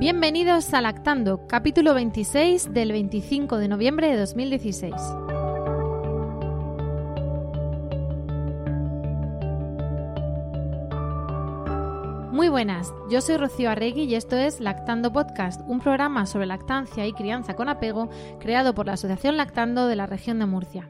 Bienvenidos a Lactando, capítulo 26 del 25 de noviembre de 2016. Muy buenas, yo soy Rocío Arregui y esto es Lactando Podcast, un programa sobre lactancia y crianza con apego creado por la Asociación Lactando de la región de Murcia.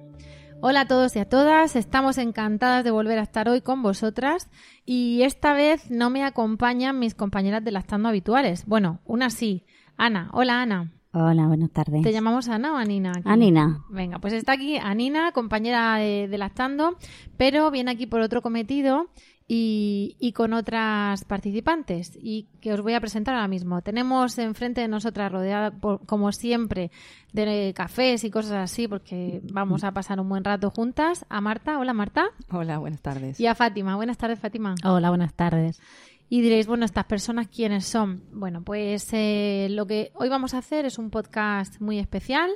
Hola a todos y a todas, estamos encantadas de volver a estar hoy con vosotras y esta vez no me acompañan mis compañeras de Lactando habituales. Bueno, una sí. Ana, hola Ana. Hola, buenas tardes. ¿Te llamamos Ana o Anina? aquí? Anina. Venga, pues está aquí Anina, compañera de, de Lactando, pero viene aquí por otro cometido y, y con otras participantes y que os voy a presentar ahora mismo. Tenemos enfrente de nosotras, rodeada por- como siempre de cafés y cosas así, porque vamos a pasar un buen rato juntas, a Marta. Hola Marta. Hola, buenas tardes. Y a Fátima. Buenas tardes, Fátima. Hola, buenas tardes. Y diréis, bueno, estas personas, ¿quiénes son? Bueno, pues eh, lo que hoy vamos a hacer es un podcast muy especial.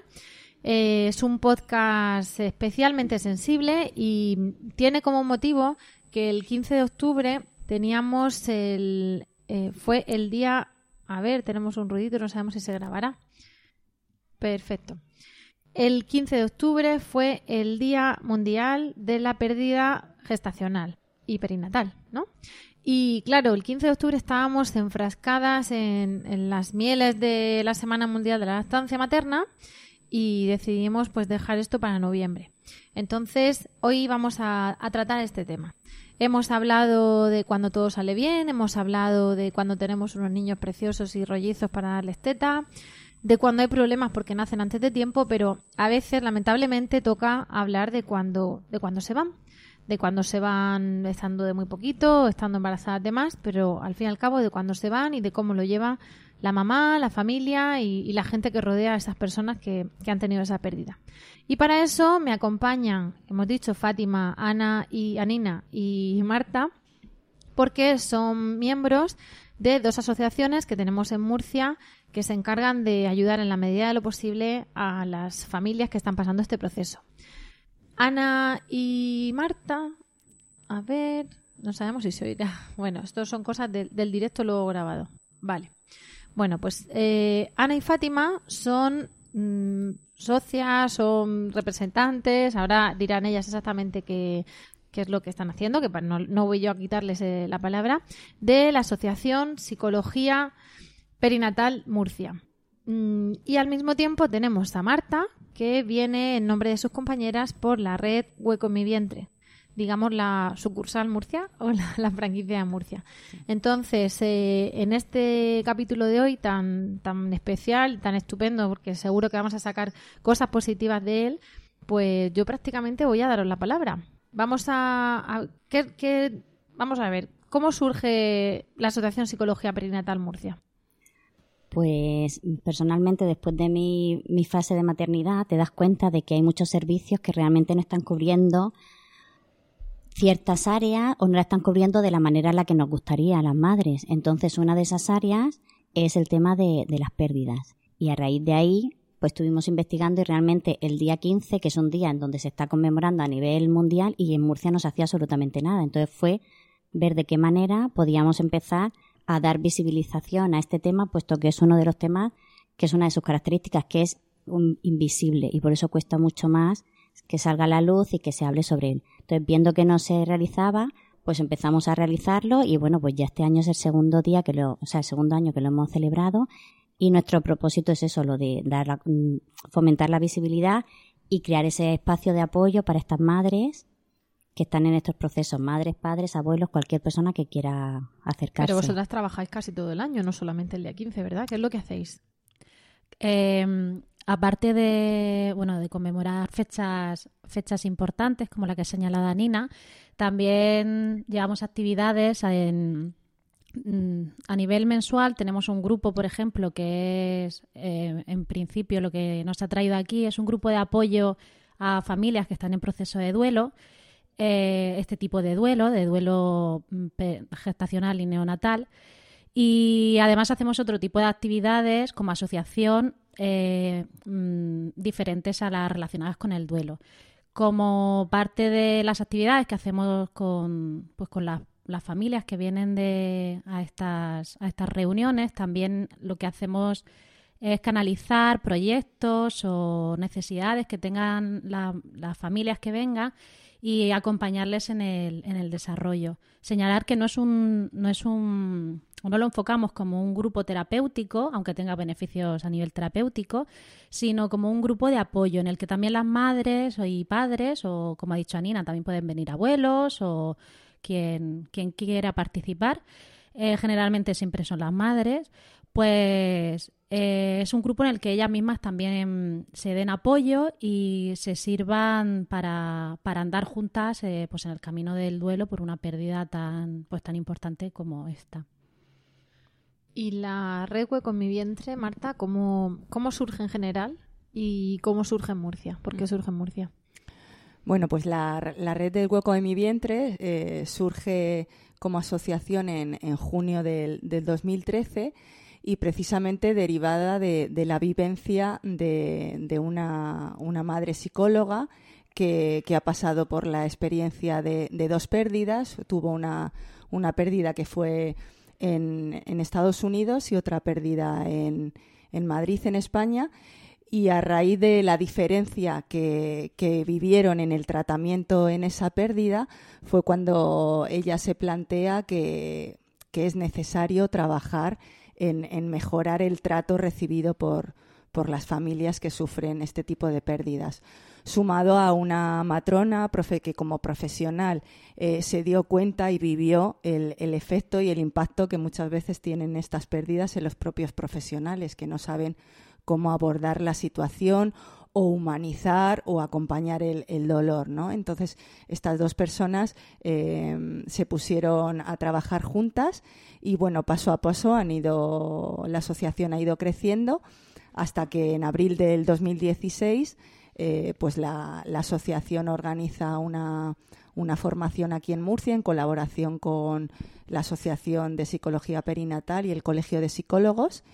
Eh, es un podcast especialmente sensible y tiene como motivo el 15 de octubre teníamos el... eh, fue el día... A ver, tenemos un ruidito, no sabemos si se grabará. Perfecto. El 15 de octubre fue el Día Mundial de la Pérdida Gestacional y Perinatal, ¿no? Y claro, el 15 de octubre estábamos enfrascadas en, las mieles de la Semana Mundial de la Lactancia Materna y decidimos pues dejar esto para noviembre. Entonces, hoy vamos a tratar este tema. Hemos hablado de cuando todo sale bien, hemos hablado de cuando tenemos unos niños preciosos y rollizos para darles teta, de cuando hay problemas porque nacen antes de tiempo, pero a veces lamentablemente toca hablar de cuando de cuando se van, de cuando se van estando de muy poquito, estando embarazadas de más, pero al fin y al cabo de cuando se van y de cómo lo lleva la mamá, la familia y, la gente que rodea a esas personas que, han tenido esa pérdida. Y para eso me acompañan, hemos dicho, Fátima, Ana y Anina y Marta, porque son miembros de dos asociaciones que tenemos en Murcia que se encargan de ayudar en la medida de lo posible a las familias que están pasando este proceso. Ana y Marta, a ver, no sabemos si se oirá. Bueno, esto son cosas del directo luego grabado. Vale. Bueno, pues eh, Ana y Fátima son mm, socias, son representantes, ahora dirán ellas exactamente qué, es lo que están haciendo, que no voy yo a quitarles eh, la palabra, de la Asociación Psicología Perinatal Murcia. Mm, Y al mismo tiempo tenemos a Marta, que viene en nombre de sus compañeras por la red Hueco en mi vientre, digamos la sucursal Murcia o la, la franquicia de Murcia. Entonces, eh, en este capítulo de hoy tan, tan especial, tan estupendo, porque seguro que vamos a sacar cosas positivas de él, pues yo prácticamente voy a daros la palabra. Vamos a, a- ¿qué- qué- vamos a ver, ¿cómo surge la Asociación Psicología Perinatal Murcia? Pues personalmente después de mi, mi fase de maternidad te das cuenta de que hay muchos servicios que realmente no están cubriendo ciertas áreas o no la están cubriendo de la manera en la que nos gustaría a las madres. Entonces una de esas áreas es el tema de, de las pérdidas. Y a raíz de ahí pues estuvimos investigando y realmente el día 15, que es un día en donde se está conmemorando a nivel mundial y en Murcia no se hacía absolutamente nada. Entonces fue ver de qué manera podíamos empezar a dar visibilización a este tema, puesto que es uno de los temas que es una de sus características, que es invisible y por eso cuesta mucho más que salga a la luz y que se hable sobre él. Entonces, viendo que no se realizaba, pues empezamos a realizarlo y bueno, pues ya este año es el segundo día que lo, o sea, el segundo año que lo hemos celebrado y nuestro propósito es eso, lo de dar la- mm, fomentar la visibilidad y crear ese espacio de apoyo para estas madres que están en estos procesos, madres, padres, abuelos, cualquier persona que quiera acercarse. Pero vosotras trabajáis casi todo el año, no solamente el día 15, ¿verdad? ¿Qué es lo que hacéis? Eh, aparte de bueno de conmemorar fechas fechas importantes como la que ha señalado Nina, También llevamos actividades en, mm, a nivel mensual. Tenemos un grupo, por ejemplo, que es, eh, en principio, lo que nos ha traído aquí es un grupo de apoyo a familias que están en proceso de duelo. Eh, este tipo de duelo, de duelo mm, gestacional y neonatal. Y además hacemos otro tipo de actividades como asociación eh, mm, diferentes a las relacionadas con el duelo. Como parte de las actividades que hacemos con, pues con las, familias que vienen de, a, estas, a estas reuniones, también lo que hacemos es canalizar proyectos o necesidades que tengan las familias que vengan y acompañarles en el, en el desarrollo. Señalar que no es un, no es un no lo enfocamos como un grupo terapéutico, aunque tenga beneficios a nivel terapéutico, sino como un grupo de apoyo en el que también las madres y padres, o como ha dicho Anina, también pueden venir abuelos o quien, quien quiera participar. Eh, generalmente siempre son las madres, pues eh, es un grupo en el que ellas mismas también se den apoyo y se sirvan para, para andar juntas eh, pues en el camino del duelo por una pérdida tan, pues tan importante como esta. ¿Y la red Hueco en mi vientre, Marta, cómo, cómo surge en general y cómo surge en Murcia? ¿Por qué surge en Murcia? Bueno, pues la, red del hueco en mi vientre eh, surge como asociación en, en junio del, del, 2013 y precisamente derivada de, la vivencia de, una, una, madre psicóloga que, que, ha pasado por la experiencia de, de dos pérdidas. Tuvo una, una pérdida que fue en, Estados Unidos y otra perdida en, Madrid, en España. Y a raíz de la diferencia que, vivieron en el tratamiento en esa pérdida, fue cuando ella se plantea que, es necesario trabajar en, mejorar el trato recibido por, por las familias que sufren este tipo de pérdidas sumado a una matrona que como profesional eh, se dio cuenta y vivió el, el, efecto y el impacto que muchas veces tienen estas pérdidas en los propios profesionales, que no saben cómo abordar la situación o humanizar o acompañar el, el dolor, ¿no? Entonces, estas dos personas eh, se pusieron a trabajar juntas y, bueno, paso a paso han ido, la asociación ha ido creciendo hasta que en abril del 2016 eh, pues la, asociación organiza una, formación aquí en Murcia en colaboración con la Asociación de Psicología Perinatal y el Colegio de Psicólogos.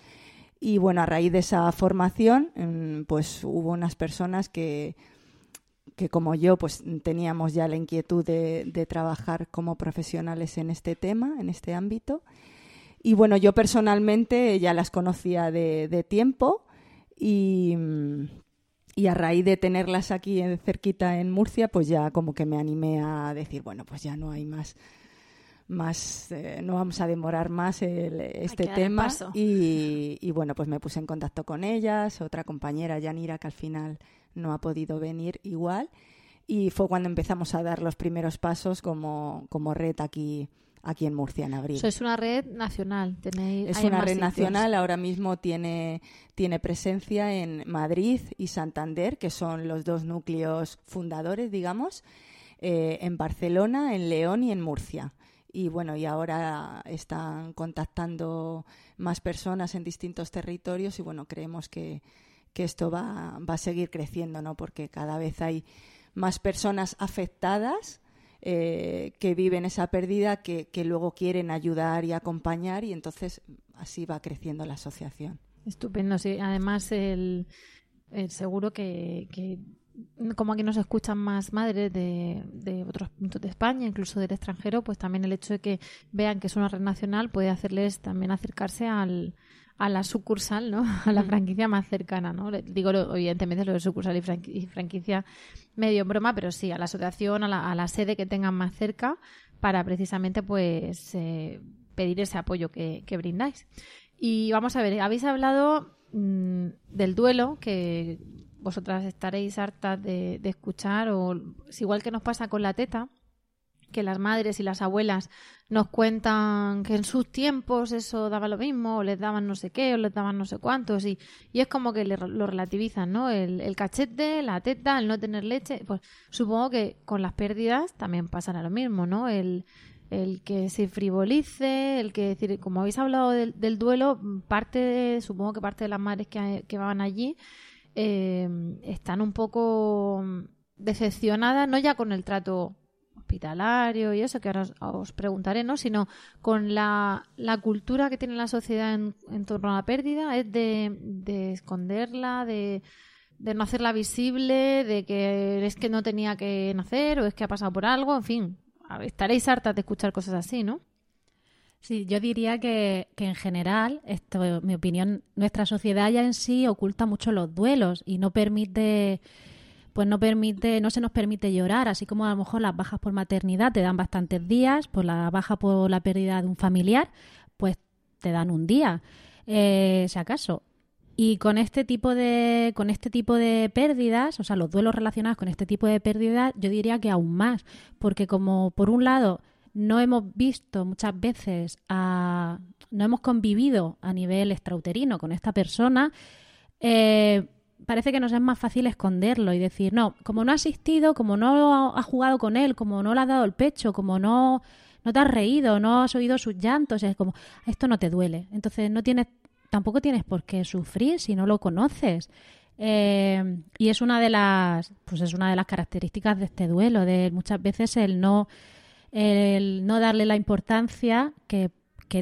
Y bueno, a raíz de esa formación, mm, pues hubo unas personas que, que como yo, pues teníamos ya la inquietud de, trabajar como profesionales en este tema, en este ámbito. Y bueno, yo personalmente ya las conocía de, de tiempo y, mm, y a raíz de tenerlas aquí en, cerquita en Murcia, pues ya como que me animé a decir, bueno, pues ya no hay más, más eh, no vamos a demorar más este tema. Y, y, bueno, pues me puse en contacto con ellas, otra compañera, Yanira, que al final no ha podido venir igual. Y fue cuando empezamos a dar los primeros pasos como, como red aquí aquí en Murcia en abril. es una red nacional. Tenéis, es una red nacional. Ahora mismo tiene, tiene presencia en Madrid y Santander, que son los dos núcleos fundadores, digamos, eh, en Barcelona, en León y en Murcia. Y bueno, y ahora están contactando más personas en distintos territorios y bueno, creemos que, que esto va, va a seguir creciendo, ¿no? Porque cada vez hay más personas afectadas eh, que viven esa pérdida, que, luego quieren ayudar y acompañar y entonces así va creciendo la asociación. Estupendo, sí. Además, el, seguro que, como aquí nos escuchan más madres de, de, otros puntos de España, incluso del extranjero, pues también el hecho de que vean que es una red nacional puede hacerles también acercarse al, a la sucursal, ¿no? A la mm. franquicia más cercana, ¿no? Digo, evidentemente, lo de sucursal y, franquicia medio en broma, pero sí, a la asociación, a la, a la sede que tengan más cerca para precisamente, pues, eh, pedir ese apoyo que, brindáis. Y vamos a ver, habéis hablado mm, del duelo, que vosotras estaréis hartas de, de escuchar, o igual que nos pasa con la teta, que las madres y las abuelas nos cuentan que en sus tiempos eso daba lo mismo, o les daban no sé qué, o les daban no sé cuántos, y, y es como que lo relativizan, ¿no? El, cachete, la teta, el no tener leche, pues supongo que con las pérdidas también pasará lo mismo, ¿no? El, el que se frivolice, el que decir, como habéis hablado del, duelo, parte, supongo que parte de las madres que, que van allí eh, están un poco decepcionadas, no ya con el trato hospitalario y eso que ahora os, preguntaré, ¿no? Sino con la, la, cultura que tiene la sociedad en, en torno a la pérdida, es de, de esconderla, de, de no hacerla visible, de que es que no tenía que nacer o es que ha pasado por algo, en fin, estaréis hartas de escuchar cosas así, ¿no? Sí, yo diría que, que, en general, esto, mi opinión, nuestra sociedad ya en sí oculta mucho los duelos y no permite, pues no permite, no se nos permite llorar, así como a lo mejor las bajas por maternidad te dan bastantes días, por la baja por la pérdida de un familiar, pues te dan un día, eh, si acaso. Y con este tipo de, con este tipo de pérdidas, o sea, los duelos relacionados con este tipo de pérdidas, yo diría que aún más, porque como por un lado no hemos visto muchas veces, no hemos convivido a nivel extrauterino con esta persona, eh, parece que nos es más fácil esconderlo y decir, no, como no ha asistido, como no ha jugado con él, como no le ha dado el pecho, como no, no te has reído, no has oído sus llantos, es como, esto no te duele. Entonces no tienes tampoco tienes por qué sufrir si no lo conoces. Eh, y es una de las, pues es una de las características de este duelo, de muchas veces el no, el no darle la importancia que,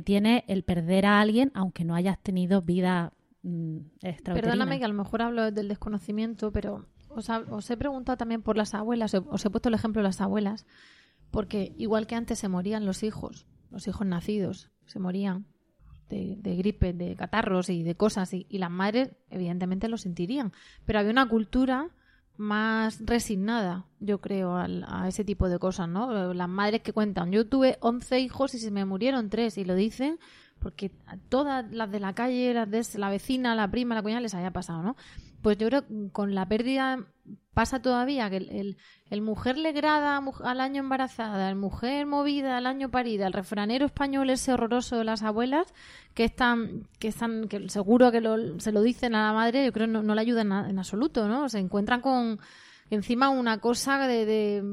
tiene el perder a alguien, aunque no hayas tenido vida mm, Perdóname que a lo mejor hablo del desconocimiento, pero os, os he preguntado también por las abuelas, os he puesto el ejemplo de las abuelas, porque igual que antes se morían los hijos, los hijos nacidos, se morían de, gripe, de catarros y de cosas, y, las madres evidentemente lo sentirían. Pero había una cultura más resignada, yo creo, a, ese tipo de cosas, ¿no? Las madres que cuentan, yo tuve 11 hijos y se me murieron tres, y lo dicen porque a todas las de la calle, las de la vecina, la prima, la cuñada les había pasado, ¿no? Pues yo creo que con la pérdida pasa todavía que el, el, mujer legrada al año embarazada, el mujer movida al año parida, el refranero español ese horroroso de las abuelas que están, que están, que seguro que se lo dicen a la madre, yo creo que no, no le ayudan en absoluto, ¿no? Se encuentran con encima una cosa de, de,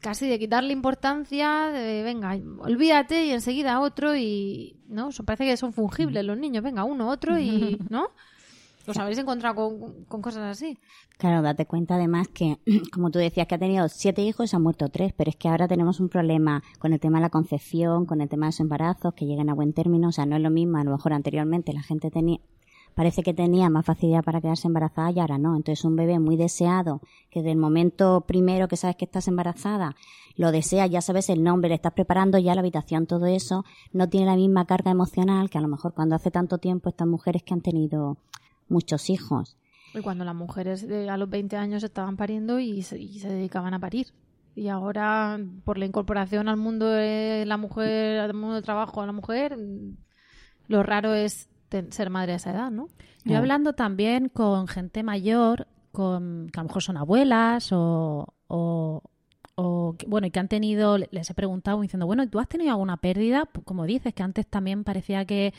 casi de quitarle importancia, de venga, olvídate y enseguida otro y no, parece que son fungibles los niños, venga, uno, otro y ¿no? ¿Os habéis encontrado con, cosas así? Claro, date cuenta además que, como tú decías, que ha tenido siete hijos y se han muerto tres, pero es que ahora tenemos un problema con el tema de la concepción, con el tema de los embarazos, que lleguen a buen término. O sea, no es lo mismo, a lo mejor anteriormente la gente tenía, parece que tenía más facilidad para quedarse embarazada y ahora no. Entonces un bebé muy deseado, que del momento primero que sabes que estás embarazada, lo deseas, ya sabes el nombre, le estás preparando ya la habitación, todo eso, no tiene la misma carga emocional que a lo mejor cuando hace tanto tiempo estas mujeres que han tenido muchos hijos. Y cuando las mujeres a los 20 años estaban pariendo y se, dedicaban a parir. Y ahora, por la incorporación al mundo de la mujer, al mundo del trabajo a la mujer, lo raro es ser madre a esa edad, ¿no? Yo hablando también con gente mayor, con, que a lo mejor son abuelas o, o, bueno, y que han tenido, les he preguntado diciendo, bueno, ¿y tú has tenido alguna pérdida? Como dices, que antes también parecía que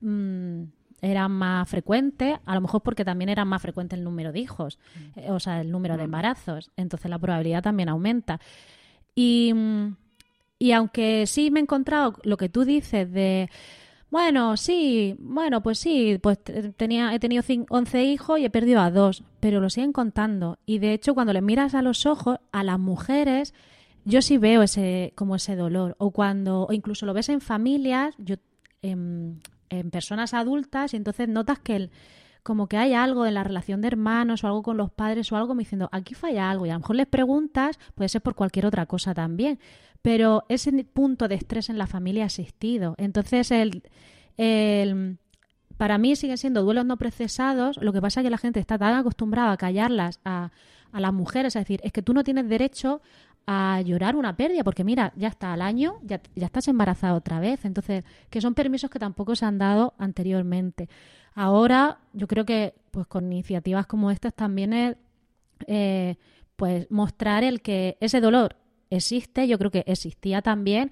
mm, eran más frecuentes, a lo mejor porque también era más frecuente el número de hijos, mm. eh, o sea, el número de mm. embarazos, entonces la probabilidad también aumenta. Y, y aunque sí me he encontrado lo que tú dices de, bueno, sí, bueno, pues sí, pues tenía, he tenido 11 hijos y he perdido a dos, pero lo siguen contando. Y de hecho, cuando le miras a los ojos, a las mujeres, yo sí veo ese, como ese dolor. O cuando, o incluso lo ves en familias, yo, em, en personas adultas y entonces notas que el, como que hay algo en la relación de hermanos o algo con los padres o algo me diciendo aquí falla algo y a lo mejor les preguntas puede ser por cualquier otra cosa también pero ese punto de estrés en la familia ha existido entonces el, el para mí siguen siendo duelos no procesados lo que pasa es que la gente está tan acostumbrada a callarlas a, a las mujeres, es decir, es que tú no tienes derecho a llorar una pérdida, porque mira, ya está al año, ya, ya estás embarazada otra vez. Entonces, que son permisos que tampoco se han dado anteriormente. Ahora, yo creo que pues con iniciativas como estas también es eh, pues mostrar el que ese dolor existe, yo creo que existía también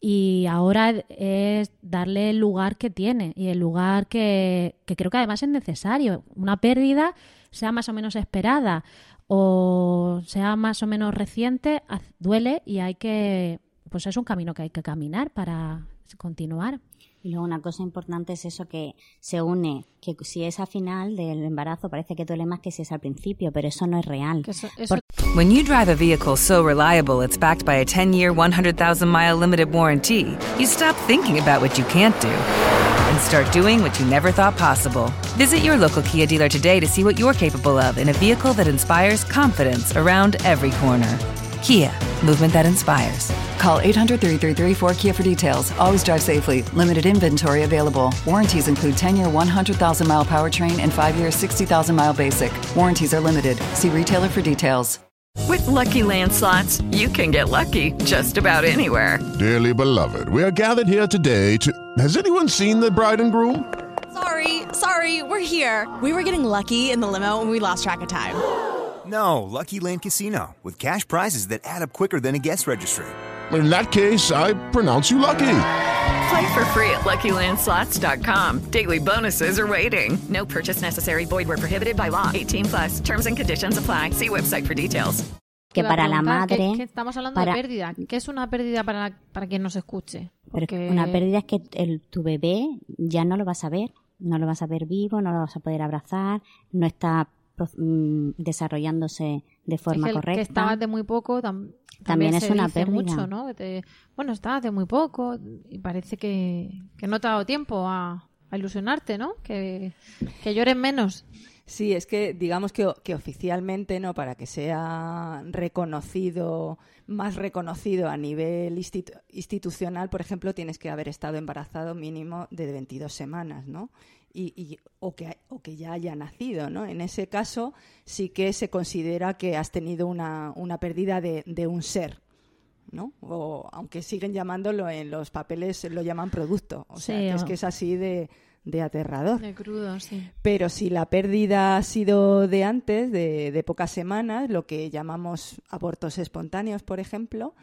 y ahora es darle el lugar que tiene y el lugar que, que creo que además es necesario. Una pérdida, sea más o menos esperada o sea más o menos reciente, duele y hay que, pues es un camino que hay que caminar para continuar. Y luego una cosa importante es eso que se une, que si es a final del embarazo parece que duele más que si es al principio, pero eso no es real. Eso, eso... When you drive a vehicle so reliable it's backed by a 10-year, 100,000-mile limited warranty, you stop thinking about what you can't do and start doing what you never thought possible. Visit your local Kia dealer today to see what you're capable of in a vehicle that inspires confidence around every corner. Kia, movement that inspires. Call 800 333 4KIA for details. Always drive safely. Limited inventory available. Warranties include 10 year 100,000 mile powertrain and 5 year 60,000 mile basic. Warranties are limited. See retailer for details. With lucky landslots, you can get lucky just about anywhere. Dearly beloved, we are gathered here today to. Has anyone seen the bride and groom? Sorry, sorry, we're here. We were getting lucky in the limo and we lost track of time. No, Lucky Land Casino, with cash prizes that add up quicker than a guest registry. In that case, I pronounce you lucky. Play for free at LuckyLandSlots.com. Daily bonuses are waiting. No purchase necessary. Void were prohibited by law. 18 plus. Terms and conditions apply. See website for details. Que para la madre... Que, que estamos hablando para, de pérdida. ¿Qué es una pérdida para, para quien nos escuche? Porque... Una pérdida es que el, tu bebé ya no lo vas a ver. No lo vas a ver vivo, no lo vas a poder abrazar, no está desarrollándose de forma es que correcta. Que estabas de muy poco tam también, también es una pérdida. Mucho, ¿no? que te, bueno, estabas de muy poco y parece que, que no te ha dado tiempo a, a ilusionarte, ¿no? Que, que llores menos. Sí, es que digamos que, que, oficialmente, ¿no? Para que sea reconocido, más reconocido a nivel institu institucional, por ejemplo, tienes que haber estado embarazado mínimo de 22 semanas, ¿no? Y, y, o, que, o que ya haya nacido, ¿no? En ese caso sí que se considera que has tenido una, una pérdida de, de un ser, ¿no? O aunque siguen llamándolo en los papeles, lo llaman producto. O sea, Sí, que es que es así de, de aterrador. De crudo, sí. Pero si la pérdida ha sido de antes, de, de pocas semanas, lo que llamamos abortos espontáneos, por ejemplo,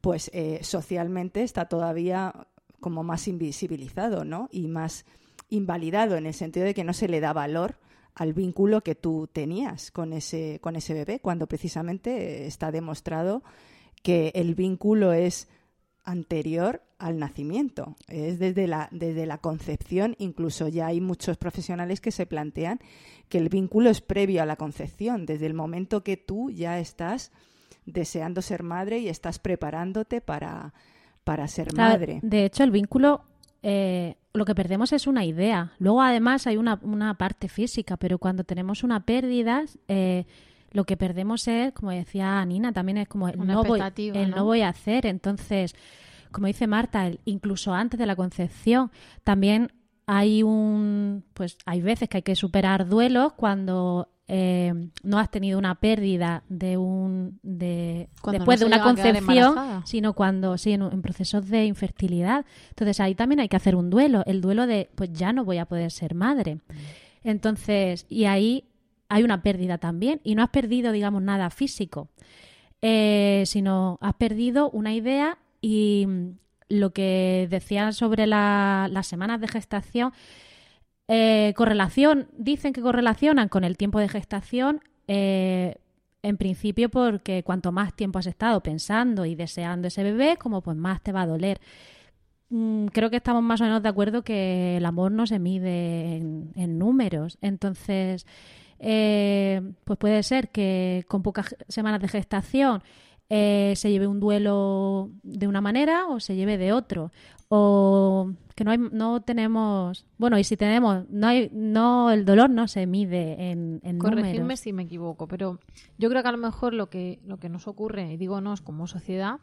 pues eh, socialmente está todavía como más invisibilizado, ¿no? Y más invalidado en el sentido de que no se le da valor al vínculo que tú tenías con ese, con ese bebé, cuando precisamente eh, está demostrado que el vínculo es anterior al nacimiento, es desde la, desde la concepción, incluso ya hay muchos profesionales que se plantean que el vínculo es previo a la concepción, desde el momento que tú ya estás deseando ser madre y estás preparándote para, para ser madre. De hecho, el vínculo, eh, lo que perdemos es una idea. Luego, además, hay una, una parte física, pero cuando tenemos una pérdida, eh, lo que perdemos es, como decía Nina, también es como el, Una no voy, el ¿no? no voy a hacer. Entonces, como dice Marta, el- incluso antes de la concepción, también hay un, pues hay veces que hay que superar duelos cuando eh, no has tenido una pérdida de un de después de una concepción sino cuando sí en, en procesos de infertilidad. Entonces ahí también hay que hacer un duelo el duelo de pues ya no voy a poder ser madre. Entonces y ahí hay una pérdida también y no has perdido digamos nada físico eh, sino has perdido una idea y mm, lo que decían sobre la- las semanas de gestación eh, correlación, dicen que correlacionan con el tiempo de gestación, eh, en principio porque cuanto más tiempo has estado pensando y deseando ese bebé, como pues más te va a doler. Mm, Creo que estamos más o menos de acuerdo que el amor no se mide en, números. Entonces, eh, pues puede ser que con pocas semanas de gestación se lleve un duelo de una manera o se lleve de otro. O que no, hay, no tenemos, bueno, y si tenemos, no hay, no, el dolor no se mide en, en Corregirme números. si me equivoco, pero yo creo que a lo mejor lo que, lo que nos ocurre, y digo nos como sociedad,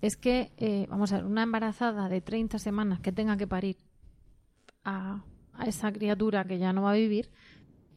es que, eh, vamos a ver, una embarazada de 30 semanas que tenga que parir a, a esa criatura que ya no va a vivir,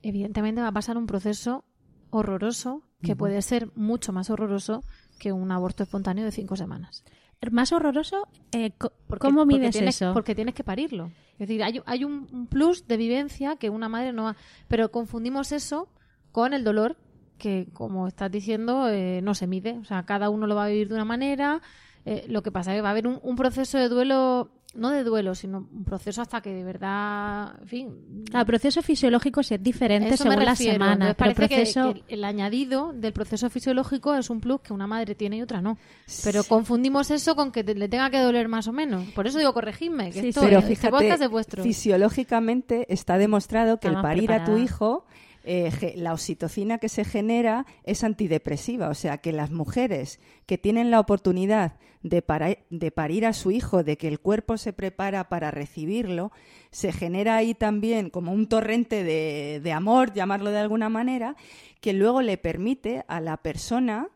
evidentemente va a pasar un proceso horroroso que puede ser mucho más horroroso que un aborto espontáneo de 5 semanas. Más horroroso, eh, Porque- ¿cómo porque mides tienes- eso? Porque tienes que parirlo. Es decir, hay, hay un, plus de vivencia que una madre no va. Pero confundimos eso con el dolor que, como estás diciendo, eh, no se mide. O sea, cada uno lo va a vivir de una manera. Eh, lo que pasa es que va a haber un, un proceso de duelo no de duelo, sino un proceso hasta que de verdad, en fin. El proceso fisiológico sí es diferente Eso me según la semana. Parece proceso... que el añadido del proceso fisiológico es un plus que una madre tiene y otra no. Pero confundimos eso con que te- le tenga que doler más o menos. Por eso digo, corregidme, que Sí, esto, Pero este fíjate, podcast es vuestro. fisiológicamente está demostrado que el parir a tu hijo, eh, la oxitocina que se genera es antidepresiva. O sea, que las mujeres que tienen la oportunidad de parir a su hijo, de que el cuerpo se prepara para recibirlo, se genera ahí también como un torrente de, de amor, llamarlo de alguna manera, que luego le permite a la persona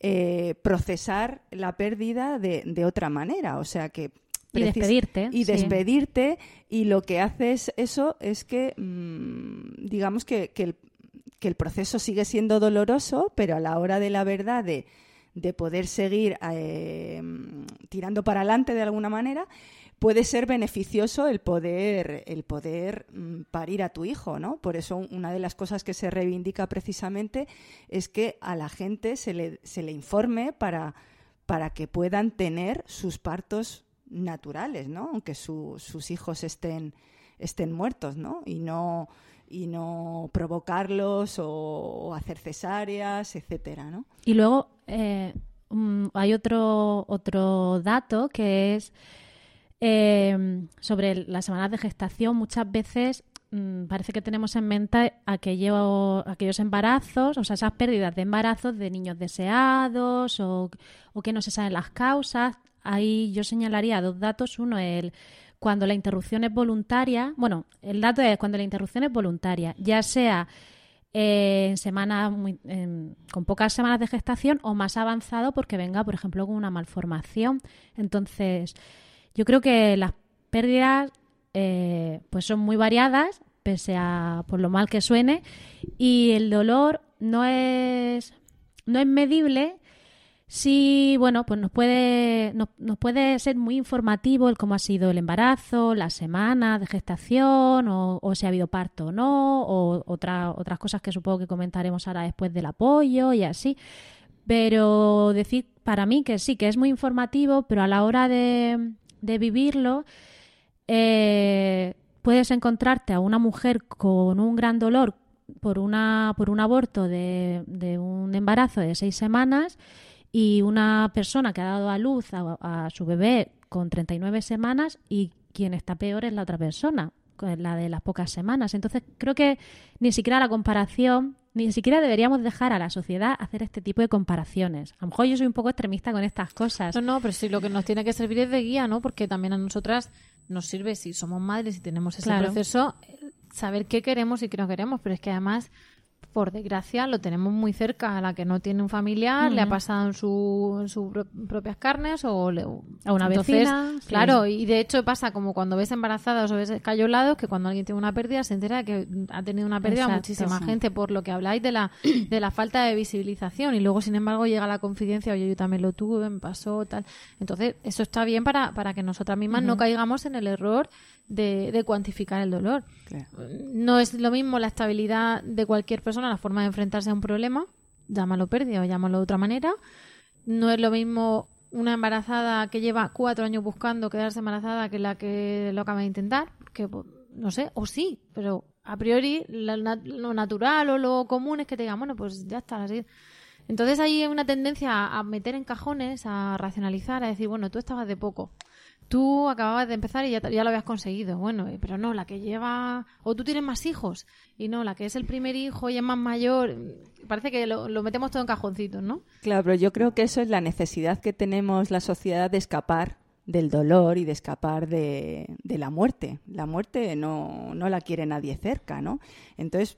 eh, procesar la pérdida de, de otra manera. O sea que Y despedirte, y sí. despedirte y lo que hace es eso es que mm, digamos que, que el, que el proceso sigue siendo doloroso pero a la hora de la verdad de, de poder seguir eh, tirando para adelante de alguna manera puede ser beneficioso el poder el poder mm, parir a tu hijo no por eso una de las cosas que se reivindica precisamente es que a la gente se le, se le informe para para que puedan tener sus partos naturales, ¿no? Aunque su- sus hijos estén, estén muertos, ¿no? Y no, y no provocarlos o, hacer cesáreas, etcétera, ¿no? Y luego eh, mm, hay otro, otro dato que es eh, sobre las semanas de gestación. Muchas veces mm, parece que tenemos en mente aquello, aquellos embarazos, o sea, esas pérdidas de embarazos de niños deseados o, o que no se saben las causas. Ahí yo señalaría dos datos. Uno, el cuando la interrupción es voluntaria. Bueno, el dato es cuando la interrupción es voluntaria, ya sea eh, en semanas muy- en- con pocas semanas de gestación o más avanzado porque venga, por ejemplo, con una malformación. Entonces, yo creo que las pérdidas eh, pues son muy variadas, pese a por lo mal que suene, y el dolor no es, no es medible. Sí, bueno, pues nos puede, nos, nos puede ser muy informativo el cómo ha sido el embarazo, las semanas de gestación, o, o si ha habido parto o no, o otra- otras cosas que supongo que comentaremos ahora después del apoyo y así. Pero decir para mí que sí, que es muy informativo, pero a la hora de, de vivirlo, eh, puedes encontrarte a una mujer con un gran dolor por, una, por un aborto de, de un embarazo de seis semanas y una persona que ha dado a luz a, a su bebé con 39 semanas y quien está peor es la otra persona, la de las pocas semanas. Entonces creo que ni siquiera la comparación, ni siquiera deberíamos dejar a la sociedad hacer este tipo de comparaciones. A lo mejor yo soy un poco extremista con estas cosas. No, no, pero sí lo que nos tiene que servir es de guía, ¿no? Porque también a nosotras nos sirve, si somos madres y tenemos ese Claro. proceso, saber qué queremos y qué no queremos. Pero es que además, por desgracia, lo tenemos muy cerca. A la que no tiene un familiar, le ha Ujú. pasado en, su, en sus pro- propias carnes o le- A una Entonces, vecina, sí. Claro, y de hecho pasa como cuando ves embarazadas o ves cayolados, que cuando alguien tiene una pérdida se entera que ha tenido una pérdida Exacto. muchísima Sí. gente, por lo que habláis de la, de la falta de visibilización. Y luego, sin embargo, llega la confidencia, oye, yo también lo tuve, me pasó, tal. Entonces, eso está bien para, para que nosotras mismas no caigamos en el error de, de cuantificar el dolor. Claro. No es lo mismo la estabilidad de cualquier persona, la forma de enfrentarse a un problema, llámalo pérdida o llámalo de otra manera. No es lo mismo una embarazada que lleva cuatro años buscando quedarse embarazada que la que lo acaba de intentar, que pues, no sé, o sí, pero a priori lo natural o lo común es que te digan, bueno, pues ya está, así. Entonces hay una tendencia a- a meter en cajones, a racionalizar, a decir, bueno, tú estabas de poco. Tú acababas de empezar y ya, lo habías conseguido. Bueno, eh, pero no, la que lleva. O tú tienes más hijos. Y no, la que es el primer hijo y es más mayor. mm, Parece que lo, lo metemos todo en cajoncitos, ¿no? Claro, pero yo creo que eso es la necesidad que tenemos la sociedad de escapar del dolor y de escapar de, de la muerte. La muerte no, no la quiere nadie cerca, ¿no? Entonces,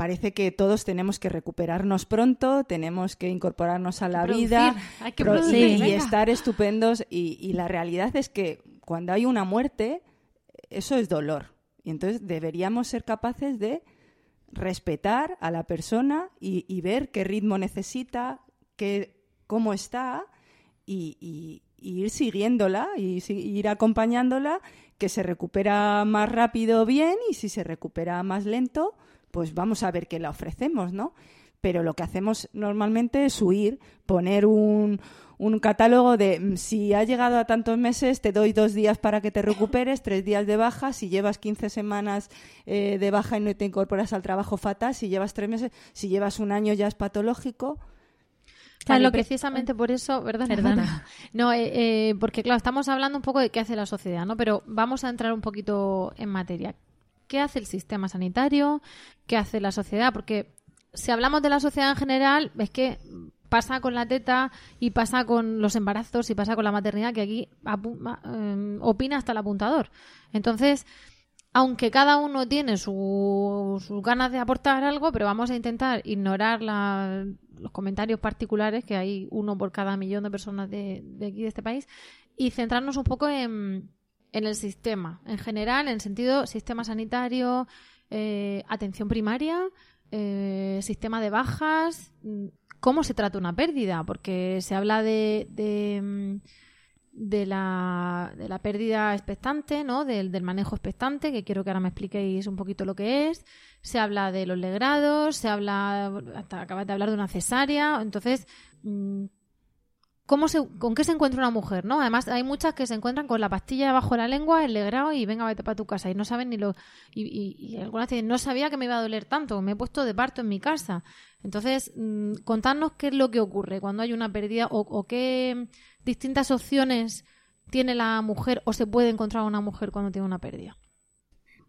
parece que todos tenemos que recuperarnos pronto, tenemos que incorporarnos a la Producir, vida hay que pro- producir, y, estar estupendos. Y, y la realidad es que cuando hay una muerte, eso es dolor. Y entonces deberíamos ser capaces de respetar a la persona y, y ver qué ritmo necesita, qué, cómo está y, ir siguiéndola y ir acompañándola, que se recupera más rápido bien y si se recupera más lento, pues vamos a ver qué le ofrecemos, ¿no? pero lo que hacemos normalmente es huir, poner un, un catálogo de mm, si ha llegado a tantos meses, te doy dos días para que te recuperes, tres días de baja, si llevas 15 semanas eh, de baja y no te incorporas al trabajo fatal, si llevas tres meses, si llevas un año ya es patológico. Claro, precisamente por eso, ¿verdad? Perdona. No, eh, eh, porque claro, estamos hablando un poco de qué hace la sociedad, ¿no? Pero vamos a entrar un poquito en materia. ¿Qué hace el sistema sanitario? ¿Qué hace la sociedad? Porque si hablamos de la sociedad en general, es que pasa con la teta y pasa con los embarazos y pasa con la maternidad, que aquí eh, opina hasta el apuntador. Entonces, aunque cada uno tiene sus ganas de aportar algo, pero vamos a intentar ignorar los comentarios particulares, que hay uno por cada millón de personas de, aquí, de este país, y centrarnos un poco en, el sistema, en general, en sentido sistema sanitario, eh, atención primaria, eh, sistema de bajas, cómo se trata una pérdida, porque se habla de, de, mm, de, la, de la, pérdida expectante, ¿no? Del, del, manejo expectante, que quiero que ahora me expliquéis un poquito lo que es. Se habla de los legrados, se habla, hasta acabas de hablar de una cesárea. Entonces, mm, ¿Cómo se, ¿Con qué se encuentra una mujer? ¿no? Además, hay muchas que se encuentran con la pastilla debajo de la lengua, el legrado y venga, vete para tu casa. Y no saben ni lo. Y, y, algunas dicen, no sabía que me iba a doler tanto, me he puesto de parto en mi casa. Entonces, mmm, contadnos qué es lo que ocurre cuando hay una pérdida o, o qué distintas opciones tiene la mujer o se puede encontrar una mujer cuando tiene una pérdida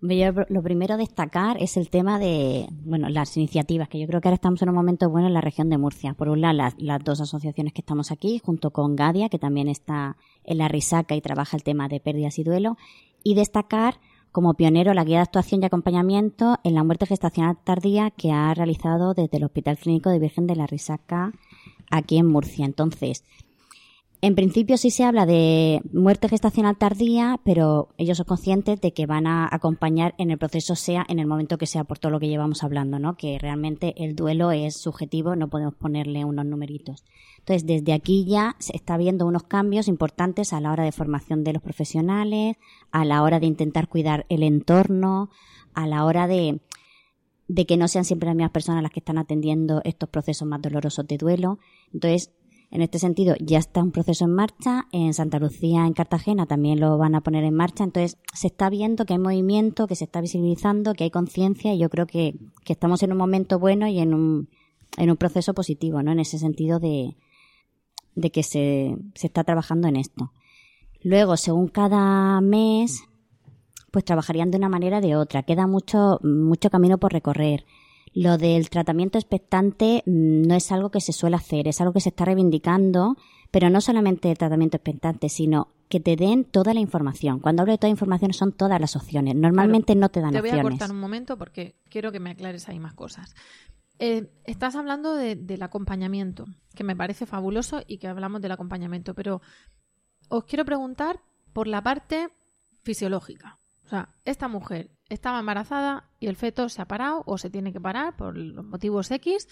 lo primero a destacar es el tema de, bueno, las iniciativas, que yo creo que ahora estamos en un momento bueno en la región de Murcia. Por un lado, las, dos asociaciones que estamos aquí, junto con Gadia, que también está en la Risaca y trabaja el tema de pérdidas y duelo, y destacar como pionero la guía de actuación y acompañamiento en la muerte gestacional tardía que ha realizado desde el Hospital Clínico de Virgen de la Risaca aquí en Murcia. Entonces, en principio sí se habla de muerte gestacional tardía, pero ellos son conscientes de que van a acompañar en el proceso, sea en el momento que sea, por todo lo que llevamos hablando, ¿no? Que realmente el duelo es subjetivo, no podemos ponerle unos numeritos. Entonces, desde aquí ya se está viendo unos cambios importantes a la hora de formación de los profesionales, a la hora de intentar cuidar el entorno, a la hora de, que no sean siempre las mismas personas las que están atendiendo estos procesos más dolorosos de duelo. Entonces, en este sentido, ya está un proceso en marcha. En Santa Lucía, en Cartagena, también lo van a poner en marcha. Entonces, se está viendo que hay movimiento, que se está visibilizando, que hay conciencia y yo creo que, estamos en un momento bueno y en un, en un proceso positivo, ¿no? En ese sentido de, de que se, se está trabajando en esto. Luego, según cada mes, pues trabajarían de una manera o de otra. Queda mucho, mucho camino por recorrer. Lo del tratamiento expectante mm, no es algo que se suele hacer, es algo que se está reivindicando, pero no solamente el tratamiento expectante, sino que te den toda la información. Cuando hablo de toda la información son todas las opciones. Normalmente no te dan opciones. Te voy a cortar un momento porque quiero que me aclares ahí más cosas. Eh, estás hablando del acompañamiento, que me parece fabuloso y que hablamos del acompañamiento, pero os quiero preguntar por la parte fisiológica. O sea, esta mujer estaba embarazada y el feto se ha parado o se tiene que parar por los motivos X.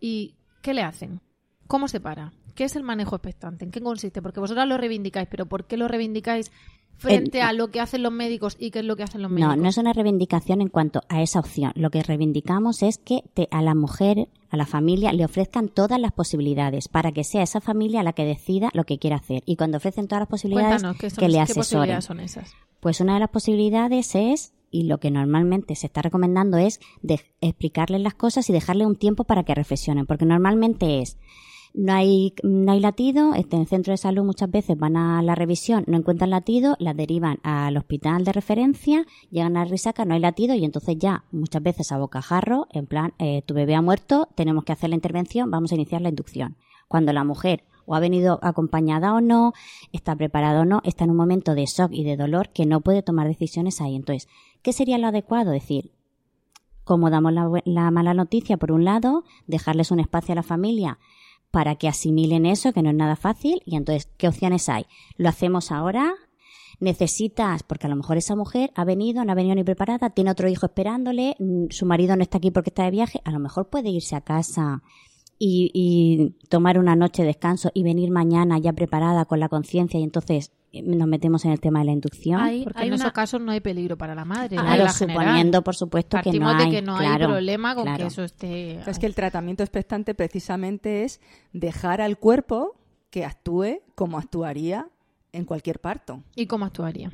¿Y qué le hacen? ¿Cómo se para? ¿Qué es el manejo expectante? ¿En qué consiste? Porque vosotras lo reivindicáis, pero ¿por qué lo reivindicáis frente a lo que hacen los médicos y qué es lo que hacen los médicos? No, no es una reivindicación en cuanto a esa opción. Lo que reivindicamos es que a la mujer, a la familia, le ofrezcan todas las posibilidades para que sea esa familia la que decida lo que quiere hacer. Y cuando ofrecen todas las posibilidades, que le asesoren. ¿Qué posibilidades son esas? Pues una de las posibilidades es y lo que normalmente se está recomendando es explicarles las cosas y dejarle un tiempo para que reflexionen, porque normalmente es no hay, no hay latido, este, en el centro de salud muchas veces van a la revisión, no encuentran latido, la derivan al hospital de referencia, llegan a risaca, no hay latido y entonces ya muchas veces a bocajarro, en plan, eh, tu bebé ha muerto, tenemos que hacer la intervención, vamos a iniciar la inducción. Cuando la mujer o ha venido acompañada o no, está preparada o no, está en un momento de shock y de dolor que no puede tomar decisiones ahí. Entonces, ¿qué sería lo adecuado? Decir, como damos la, mala noticia, por un lado, dejarles un espacio a la familia para que asimilen eso, que no es nada fácil, y entonces, ¿qué opciones hay? ¿Lo hacemos ahora? necesitas, porque a lo mejor esa mujer ha venido, no ha venido ni preparada, tiene otro hijo esperándole, mm, su marido no está aquí porque está de viaje, a lo mejor puede irse a casa y, tomar una noche de descanso y venir mañana ya preparada con la conciencia y entonces nos metemos en el tema de la inducción. Hay, porque en esos casos no hay peligro para la madre. Claro, suponiendo, por supuesto, que no de hay. que no claro, hay problema con claro. que eso esté... Es que el tratamiento expectante precisamente es dejar al cuerpo que actúe como actuaría en cualquier parto. ¿Y cómo actuaría?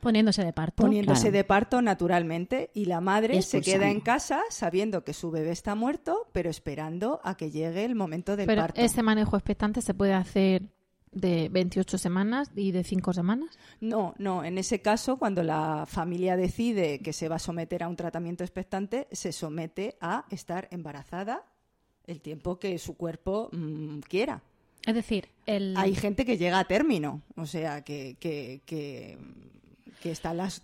Poniéndose de parto. Poniéndose Claro. de parto naturalmente y la madre se queda en casa sabiendo que su bebé está muerto, pero esperando a que llegue el momento del Pero parto. ese manejo expectante se puede hacer de 28 semanas y de 5 semanas. No, no, en ese caso, cuando la familia decide que se va a someter a un tratamiento expectante, se somete a estar embarazada el tiempo que su cuerpo mm, quiera. Es decir, el... Hay gente que llega a término, o sea, que, que, que, que está las,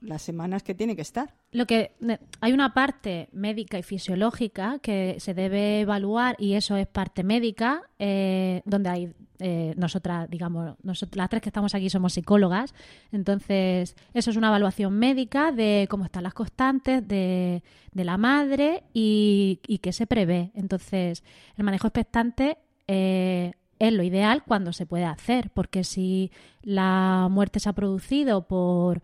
las semanas que tiene que estar. Lo que hay una parte médica y fisiológica que se debe evaluar y eso es parte médica eh, donde hay eh, nosotras digamos las tres que estamos aquí somos psicólogas. Entonces eso es una evaluación médica de cómo están las constantes de, de la madre y, y qué se prevé. Entonces el manejo expectante eh, es lo ideal cuando se puede hacer porque si la muerte se ha producido por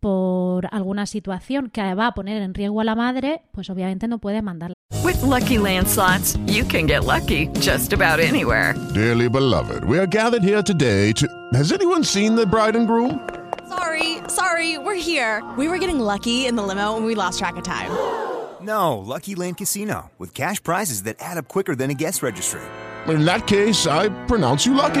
por alguna situación que va a poner en riesgo a la madre, pues obviamente no puede mandarla. With Lucky Land slots, you can get lucky just about anywhere. Dearly beloved, we are gathered here today to. Has anyone seen the bride and groom? Sorry, sorry, we're here. We were getting lucky in the limo and we lost track of time. No, Lucky Land Casino, with cash prizes that add up quicker than a guest registry. In that case, I pronounce you lucky.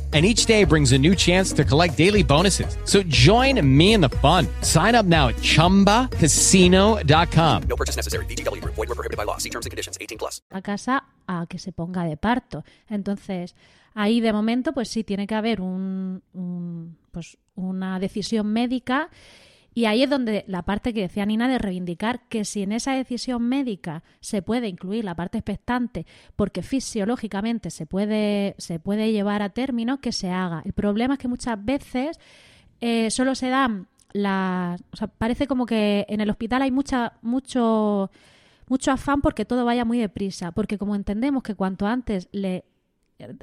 And each day brings a new chance to collect daily bonuses. So join me in the fun. Sign up now at chumbacasino.com. No purchase necessary. VGW Group. Void were prohibited by law. See terms and conditions. 18 plus. a casa a que se ponga de parto. Entonces, ahí de momento, pues sí tiene que haber un, un- pues una decisión médica. Y ahí es donde la parte que decía Nina de reivindicar que si en esa decisión médica se puede incluir la parte expectante porque fisiológicamente se puede, se puede llevar a término, que se haga. El problema es que muchas veces eh, solo se dan las... O sea, parece como que en el hospital hay mucha, mucho mucho afán porque todo vaya muy deprisa, porque como entendemos que cuanto antes le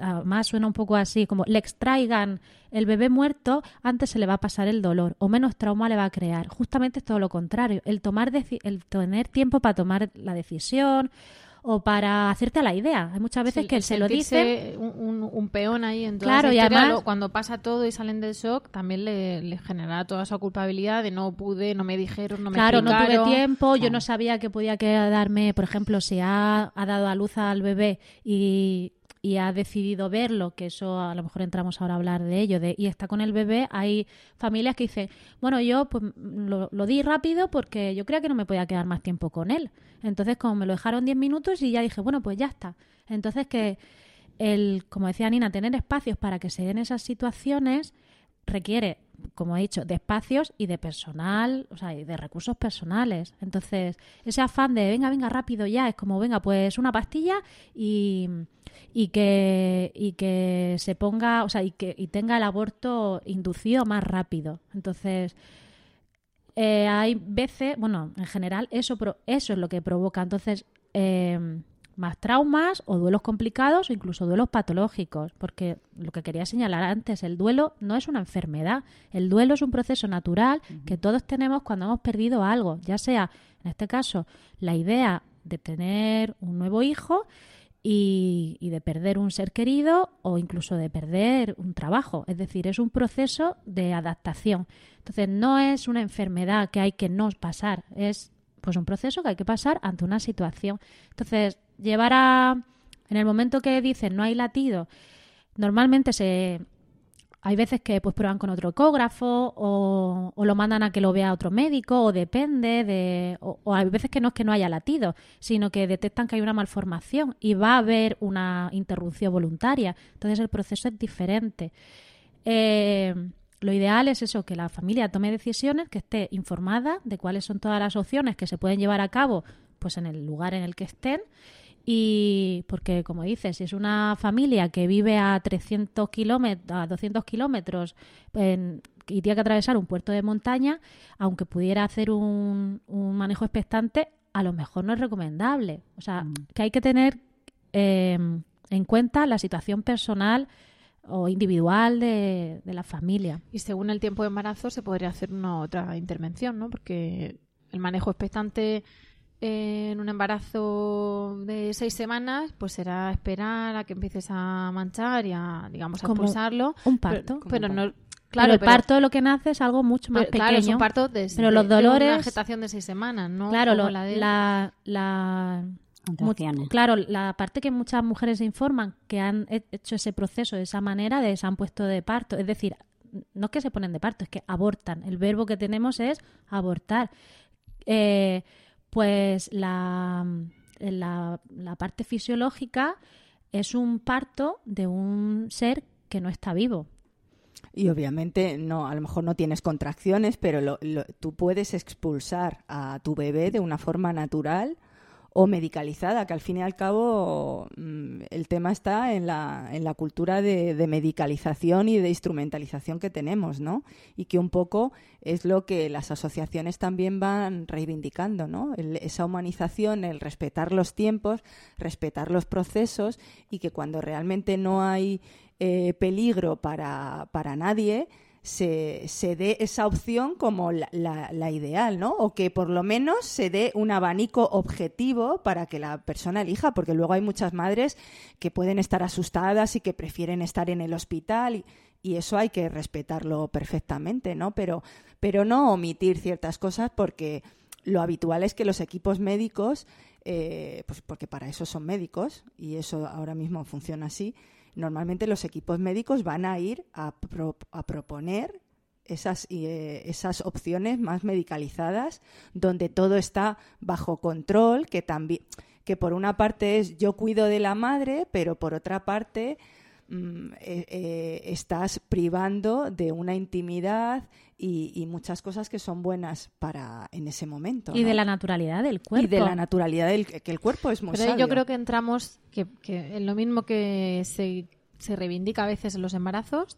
además suena un poco así, como le extraigan el bebé muerto, antes se le va a pasar el dolor o menos trauma le va a crear. Justamente es todo lo contrario, el tomar el tener tiempo para tomar la decisión o para hacerte a la idea. Hay muchas veces Sí, que se lo dicen Un, un- un peón ahí en toda Claro, esa y además- lo- cuando pasa todo y salen del shock, también le, le genera toda esa culpabilidad de no pude, no me dijeron, no me Claro, no tuve tiempo, yo no sabía que podía quedarme, por ejemplo, si ha, ha dado a luz al bebé y, y ha decidido verlo, que eso a lo mejor entramos ahora a hablar de ello, y está con el bebé, hay familias que dicen, bueno, yo pues, lo, lo di rápido porque yo creía que no me podía quedar más tiempo con él. Entonces, como me lo dejaron 10 minutos y ya dije, bueno, pues ya está. Entonces, que el, como decía Nina, tener espacios para que se den esas situaciones requiere, como he dicho, de espacios y de personal, o sea, y de recursos personales. Entonces, ese afán de venga, venga, rápido ya, es como, venga, pues una pastilla y, y que y que se ponga, o sea, y que y tenga el aborto inducido más rápido. Entonces, eh, hay veces, bueno, en general, eso, eso es lo que provoca. Entonces, eh, más traumas o duelos complicados o incluso duelos patológicos. Porque lo que quería señalar antes, el duelo no es una enfermedad. El duelo es un proceso natural que todos tenemos cuando hemos perdido algo, ya sea, en este caso, la idea de tener un nuevo hijo y, y de perder un ser querido o incluso de perder un trabajo. Es decir, es un proceso de adaptación. Entonces, no es una enfermedad que hay que no pasar, es pues un proceso que hay que pasar ante una situación. Entonces, llevar a en el momento que dicen no hay latido, normalmente se hay veces que pues prueban con otro ecógrafo o, o lo mandan a que lo vea otro médico o depende de o, hay veces que no es que no haya latido sino que detectan que hay una malformación y va a haber una interrupción voluntaria. Entonces el proceso es diferente. Eh, lo ideal es eso que la familia tome decisiones que esté informada de cuáles son todas las opciones que se pueden llevar a cabo pues en el lugar en el que estén y porque, como dices, si es una familia que vive a 300 kilómetros, a 200 kilómetros en- y tiene que atravesar un puerto de montaña, aunque pudiera hacer un, un manejo expectante, a lo mejor no es recomendable. O sea, que hay que tener eh, en cuenta la situación personal o individual de, de la familia. Y según el tiempo de embarazo se podría hacer una otra intervención, ¿no? Porque el manejo expectante en un embarazo de seis semanas, pues será esperar a que empieces a manchar y a, digamos, a Como expulsarlo. un Pero- parto. Pero, Como no... parto. Claro, pero el pero- parto de lo que nace es algo mucho más pero, pequeño. Claro, es un parto de, pero de- los de dolores una gestación de seis semanas, ¿no? Claro, lo- la de- la, la- Contracciones. mu- claro, la parte que muchas mujeres se informan que han he- hecho ese proceso de esa manera, de se han puesto de parto, es decir, no es que se ponen de parto, es que abortan. El verbo que tenemos es abortar. Eh, pues la, la, la parte fisiológica es un parto de un ser que no está vivo. Y obviamente no, a lo mejor no tienes contracciones, pero lo- lo- tú puedes expulsar a tu bebé de una forma natural o medicalizada, que al fin y al cabo mm, el tema está en la, en la cultura de, de medicalización y de instrumentalización que tenemos, ¿no? Y que un poco es lo que las asociaciones también van reivindicando, ¿no? El- esa humanización, el respetar los tiempos, respetar los procesos y que cuando realmente no hay eh, peligro para, para nadie, se, se dé esa opción como la, la- la ideal, ¿no? O que por lo menos se dé un abanico objetivo para que la persona elija, porque luego hay muchas madres que pueden estar asustadas y que prefieren estar en el hospital y, y eso hay que respetarlo perfectamente, ¿no? Pero, pero no omitir ciertas cosas porque lo habitual es que los equipos médicos, eh, pues porque para eso son médicos y eso ahora mismo funciona así, normalmente los equipos médicos van a ir a, pro- a proponer esas, eh, esas opciones más medicalizadas, donde todo está bajo control, que también que por una parte es yo cuido de la madre, pero por otra parte mm, eh, eh, estás privando de una intimidad y, y muchas cosas que son buenas para en ese momento. Y ¿no? de la naturalidad del cuerpo. Y de la naturalidad del que el cuerpo es muy Pero ahí sabio. yo creo que entramos, que, que en lo mismo que se, se reivindica a veces en los embarazos,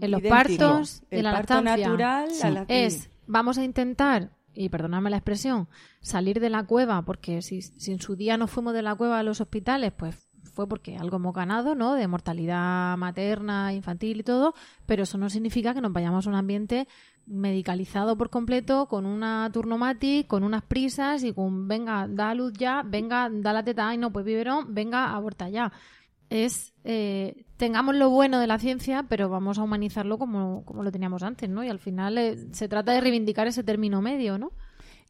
en los Idéntico. partos, El en la parto lactancia, natural, la es vamos a intentar, y perdonadme la expresión, salir de la cueva, porque si, si en su día no fuimos de la cueva a los hospitales, pues fue porque algo hemos ganado, ¿no? De mortalidad materna, infantil y todo, pero eso no significa que nos vayamos a un ambiente medicalizado por completo, con una turnomatic, con unas prisas y con, venga, da luz ya, venga, da la teta, ay no, pues biberón, venga, aborta ya. Es, eh, tengamos lo bueno de la ciencia, pero vamos a humanizarlo como, como lo teníamos antes, ¿no? Y al final eh, se trata de reivindicar ese término medio, ¿no?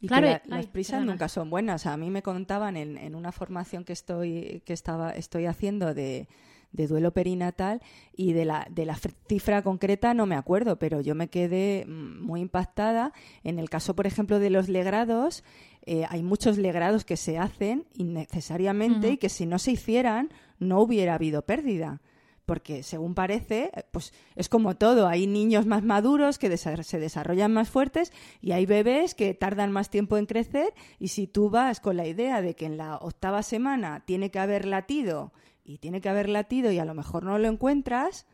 Y Claro, que la- las prisas perdona. nunca son buenas. A mí me contaban en, en una formación que estoy que estaba estoy haciendo de, de duelo perinatal y de la de la fr- cifra concreta no me acuerdo, pero yo me quedé mm, muy impactada. En el caso, por ejemplo, de los legrados, eh, hay muchos legrados que se hacen innecesariamente Ujú. y que si no se hicieran no hubiera habido pérdida porque según parece, eh, pues es como todo, hay niños más maduros que se desarrollan más fuertes y hay bebés que tardan más tiempo en crecer y si tú vas con la idea de que en la octava semana tiene que haber latido y tiene que haber latido y a lo mejor no lo encuentras,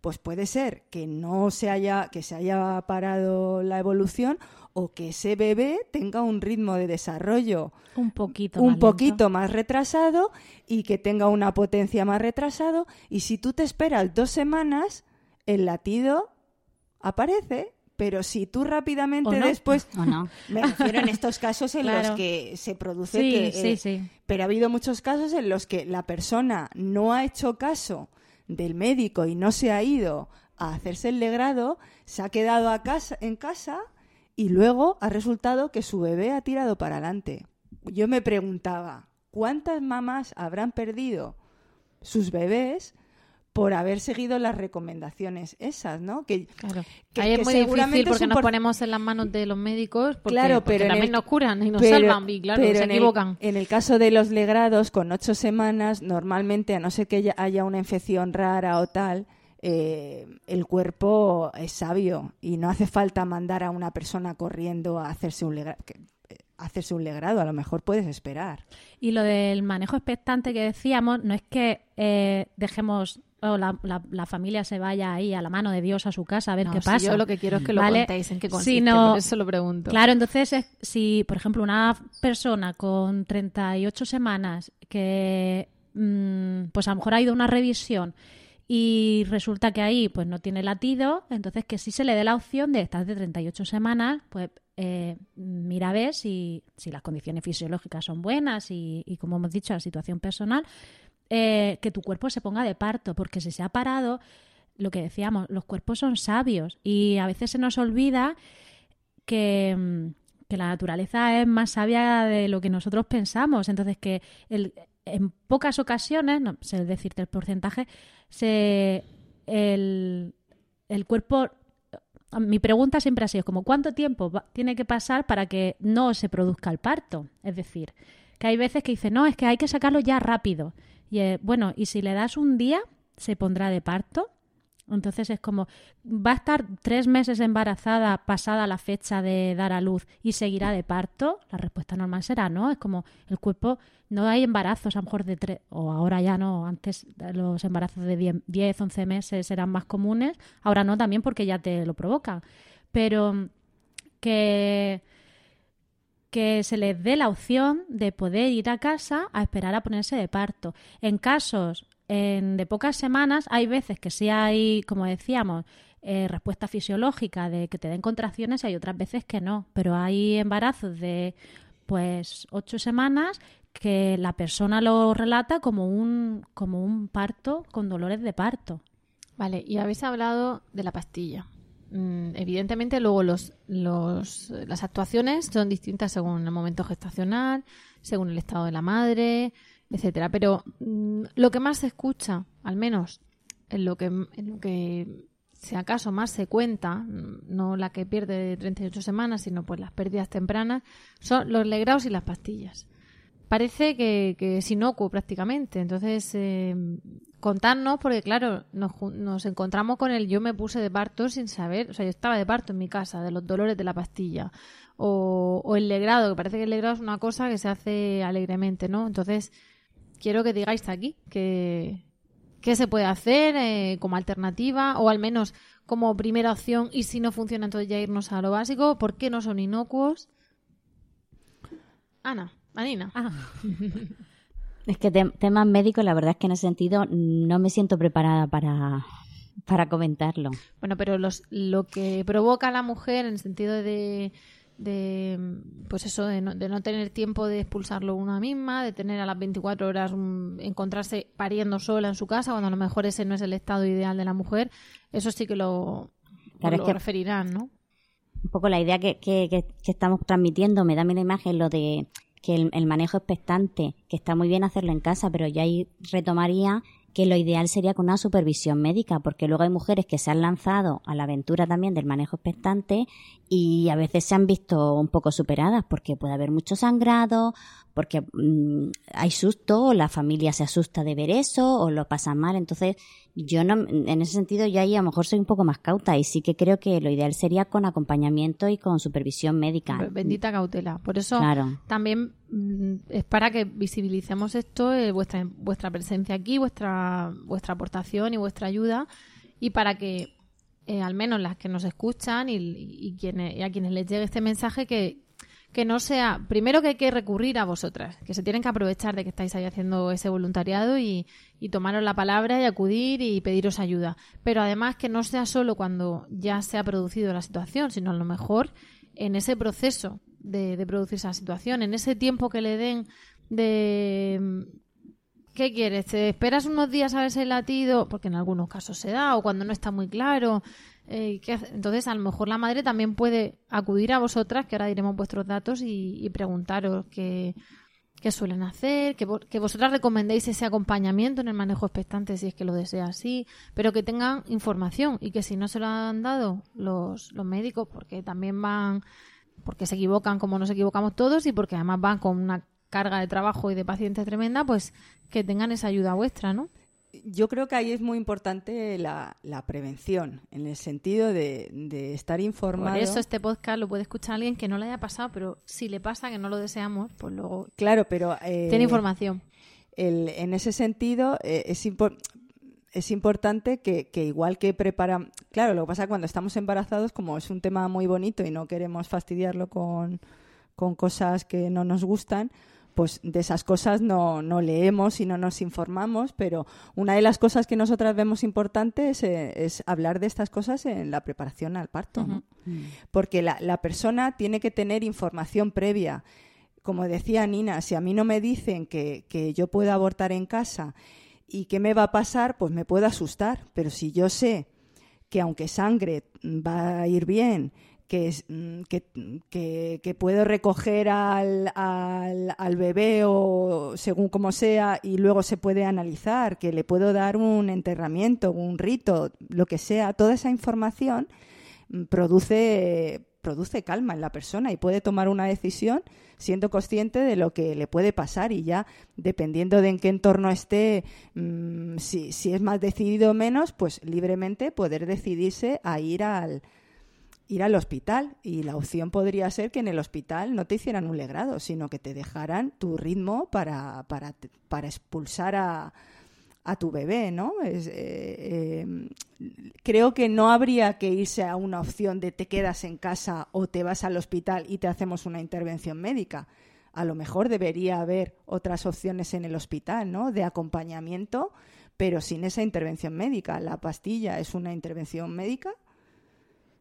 pues puede ser que no se haya que se haya parado la evolución o que ese bebé tenga un ritmo de desarrollo Un poquito un más lento. poquito más retrasado y que tenga una potencia más retrasado y si tú te esperas dos semanas el latido aparece pero si tú rápidamente ¿O no? después ¿O no? me refiero en estos casos en Claro. los que se produce Sí, que sí, eh, sí. pero ha habido muchos casos en los que la persona no ha hecho caso del médico y no se ha ido a hacerse el legrado, se ha quedado a casa, en casa y luego ha resultado que su bebé ha tirado para adelante. Yo me preguntaba, ¿cuántas mamás habrán perdido sus bebés por haber seguido las recomendaciones esas, ¿no? Que, Claro. que- Ahí es que muy difícil porque un nos por- ponemos en las manos de los médicos porque, Claro, pero también el- nos curan y nos pero- salvan y claro, pero se en el- equivocan. En el, caso de los legrados, con ocho semanas, normalmente, a no ser que haya una infección rara o tal, eh, el cuerpo es sabio y no hace falta mandar a una persona corriendo a hacerse un legrado. hacerse un legrado, a lo mejor puedes esperar. Y lo del manejo expectante que decíamos, no es que eh, dejemos o la, la- la familia se vaya ahí a la mano de Dios a su casa a ver No, qué si pasa. yo lo que quiero es que lo ¿Vale? contéis en qué consiste, por eso lo pregunto. Claro, entonces es- si, por ejemplo, una persona con 38 semanas que mm, pues a lo mejor ha ido a una revisión y resulta que ahí pues no tiene latido, entonces que sí se le dé la opción de estar de 38 semanas, pues eh, mira a ver si, si las condiciones fisiológicas son buenas y, y, como hemos dicho, la situación personal, eh, que tu cuerpo se ponga de parto, porque si se ha parado, lo que decíamos, los cuerpos son sabios y a veces se nos olvida que, que la naturaleza es más sabia de lo que nosotros pensamos. Entonces, que el- en pocas ocasiones, no sé decirte el porcentaje, se, el, el cuerpo... Mi pregunta siempre ha sido como ¿cuánto tiempo tiene que pasar para que no se produzca el parto? Es decir, que hay veces que dicen, no, es que hay que sacarlo ya rápido. Y eh, bueno, y si le das un día, se pondrá de parto. Entonces es como, va a estar tres meses embarazada pasada la fecha de dar a luz y seguirá de parto. La respuesta normal será no. Es como el cuerpo, no hay embarazos a lo mejor de tres, o ahora ya no, antes los embarazos de 10, 10 11 meses eran más comunes, ahora no también porque ya te lo provocan. Pero que que se les dé la opción de poder ir a casa a esperar a ponerse de parto. En casos en- de pocas semanas, hay veces que sí hay, como decíamos, eh, respuesta fisiológica de que te den contracciones y hay otras veces que no. Pero hay embarazos de pues ocho semanas que la persona lo relata como un, como un parto con dolores de parto. Vale, y habéis hablado de la pastilla. Mm, evidentemente, luego los, los, las actuaciones son distintas según el momento gestacional, según el estado de la madre, etcétera. Pero mm, lo que más se escucha, al menos en lo que, en lo que si acaso más se cuenta, mm, no la que pierde de 38 semanas, sino pues las pérdidas tempranas, son los legrados y las pastillas. Parece que, que es inocuo prácticamente. Entonces, eh, contarnos, porque claro, nos, nos encontramos con el yo me puse de parto sin saber, o sea, yo estaba de parto en mi casa, de los dolores de la pastilla. O, o el legrado, que parece que el legrado es una cosa que se hace alegremente, ¿no? Entonces, quiero que digáis aquí que, qué se puede hacer eh, como alternativa o al menos como primera opción y si no funciona entonces ya irnos a lo básico, ¿por qué no son inocuos? Ana, Anina. Es que te- temas médicos, la verdad es que en ese sentido no me siento preparada para, para comentarlo. Bueno, pero los, lo que provoca a la mujer en el sentido de, de pues eso, de no, de no tener tiempo de expulsarlo una misma, de tener a las 24 horas mm, encontrarse pariendo sola en su casa, cuando a lo mejor ese no es el estado ideal de la mujer, eso sí que lo, Claro, lo es que- referirán, ¿no? un poco la idea que, que, que- que estamos transmitiendo, me da la imagen lo de que el, el manejo expectante, que está muy bien hacerlo en casa, pero ya ahí retomaría que lo ideal sería con una supervisión médica, porque luego hay mujeres que se han lanzado a la aventura también del manejo expectante y a veces se han visto un poco superadas porque puede haber mucho sangrado, porque mm, hay susto, o la familia se asusta de ver eso, o lo pasan mal. Entonces, yo no, en ese sentido, yo ahí a lo mejor soy un poco más cauta y sí que creo que lo ideal sería con acompañamiento y con supervisión médica. Bendita cautela. Por eso Claro. también mm, es para que visibilicemos esto, eh, vuestra, vuestra presencia aquí, vuestra, vuestra aportación y vuestra ayuda, y para que eh, al menos las que nos escuchan y, y quienes, y a quienes les llegue este mensaje que, que no sea, primero que hay que recurrir a vosotras, que se tienen que aprovechar de que estáis ahí haciendo ese voluntariado y, y tomaros la palabra y acudir y pediros ayuda. Pero además que no sea solo cuando ya se ha producido la situación, sino a lo mejor en ese proceso de, de producir esa situación, en ese tiempo que le den de... ¿Qué quieres? ¿Te esperas unos días a ver el latido? Porque en algunos casos se da, o cuando no está muy claro. Eh, ¿qué hace? Entonces, a lo mejor la madre también puede acudir a vosotras, que ahora diremos vuestros datos, y, y preguntaros qué, qué suelen hacer, que, que vosotras recomendéis ese acompañamiento en el manejo expectante si es que lo desea así, pero que tengan información y que si no se lo han dado los, los médicos, porque también van, porque se equivocan como nos equivocamos todos y porque además van con una carga de trabajo y de pacientes tremenda, pues que tengan esa ayuda vuestra, ¿no? Yo creo que ahí es muy importante la, la prevención, en el sentido de, de estar informado. Por eso este podcast lo puede escuchar alguien que no le haya pasado, pero si le pasa que no lo deseamos, pues luego Claro, pero... eh, tiene información. el- en ese sentido, eh, es, impor- es importante que, que igual que preparan... Claro, lo que pasa cuando estamos embarazados, como es un tema muy bonito y no queremos fastidiarlo con, con cosas que no nos gustan, pues de esas cosas no, no leemos y no nos informamos, pero una de las cosas que nosotras vemos importante es, eh, es hablar de estas cosas en la preparación al parto, ¿no? Porque la, la persona tiene que tener información previa. Como decía Nina, si a mí no me dicen que, que yo puedo abortar en casa y qué me va a pasar, pues me puedo asustar. Pero si yo sé que aunque sangre mm, va a ir bien, que, es, mm, que, que- puedo recoger al, al, al bebé o según como sea y luego se puede analizar, que le puedo dar un enterramiento, un rito, lo que sea, toda esa información mm, produce produce calma en la persona y puede tomar una decisión siendo consciente de lo que le puede pasar y ya dependiendo de en qué entorno esté, mm, si, si es más decidido o menos, pues libremente poder decidirse a ir al ir al hospital y la opción podría ser que en el hospital no te hicieran un legrado, sino que te dejaran tu ritmo para, para, para expulsar a, a tu bebé, ¿no? Es, eh, eh, creo que no habría que irse a una opción de te quedas en casa o te vas al hospital y te hacemos una intervención médica. A lo mejor debería haber otras opciones en el hospital, ¿no? De acompañamiento, pero sin esa intervención médica. La pastilla es una intervención médica.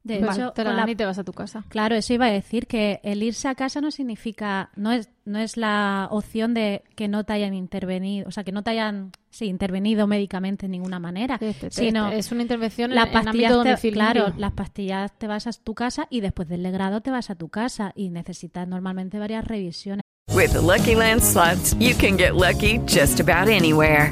De Vale, hecho, te la con dan la- y te vas a tu casa. Claro, eso iba a decir que el irse a casa no significa, no es, no es la opción de que no te hayan intervenido, o sea, que no te hayan sí, intervenido médicamente de ninguna manera, Este- sino es una intervención en, las en te- claro, las pastillas te vas a tu casa y después del legrado te vas a tu casa y necesitas normalmente varias revisiones. With the Lucky Land slots, you can get lucky just about anywhere.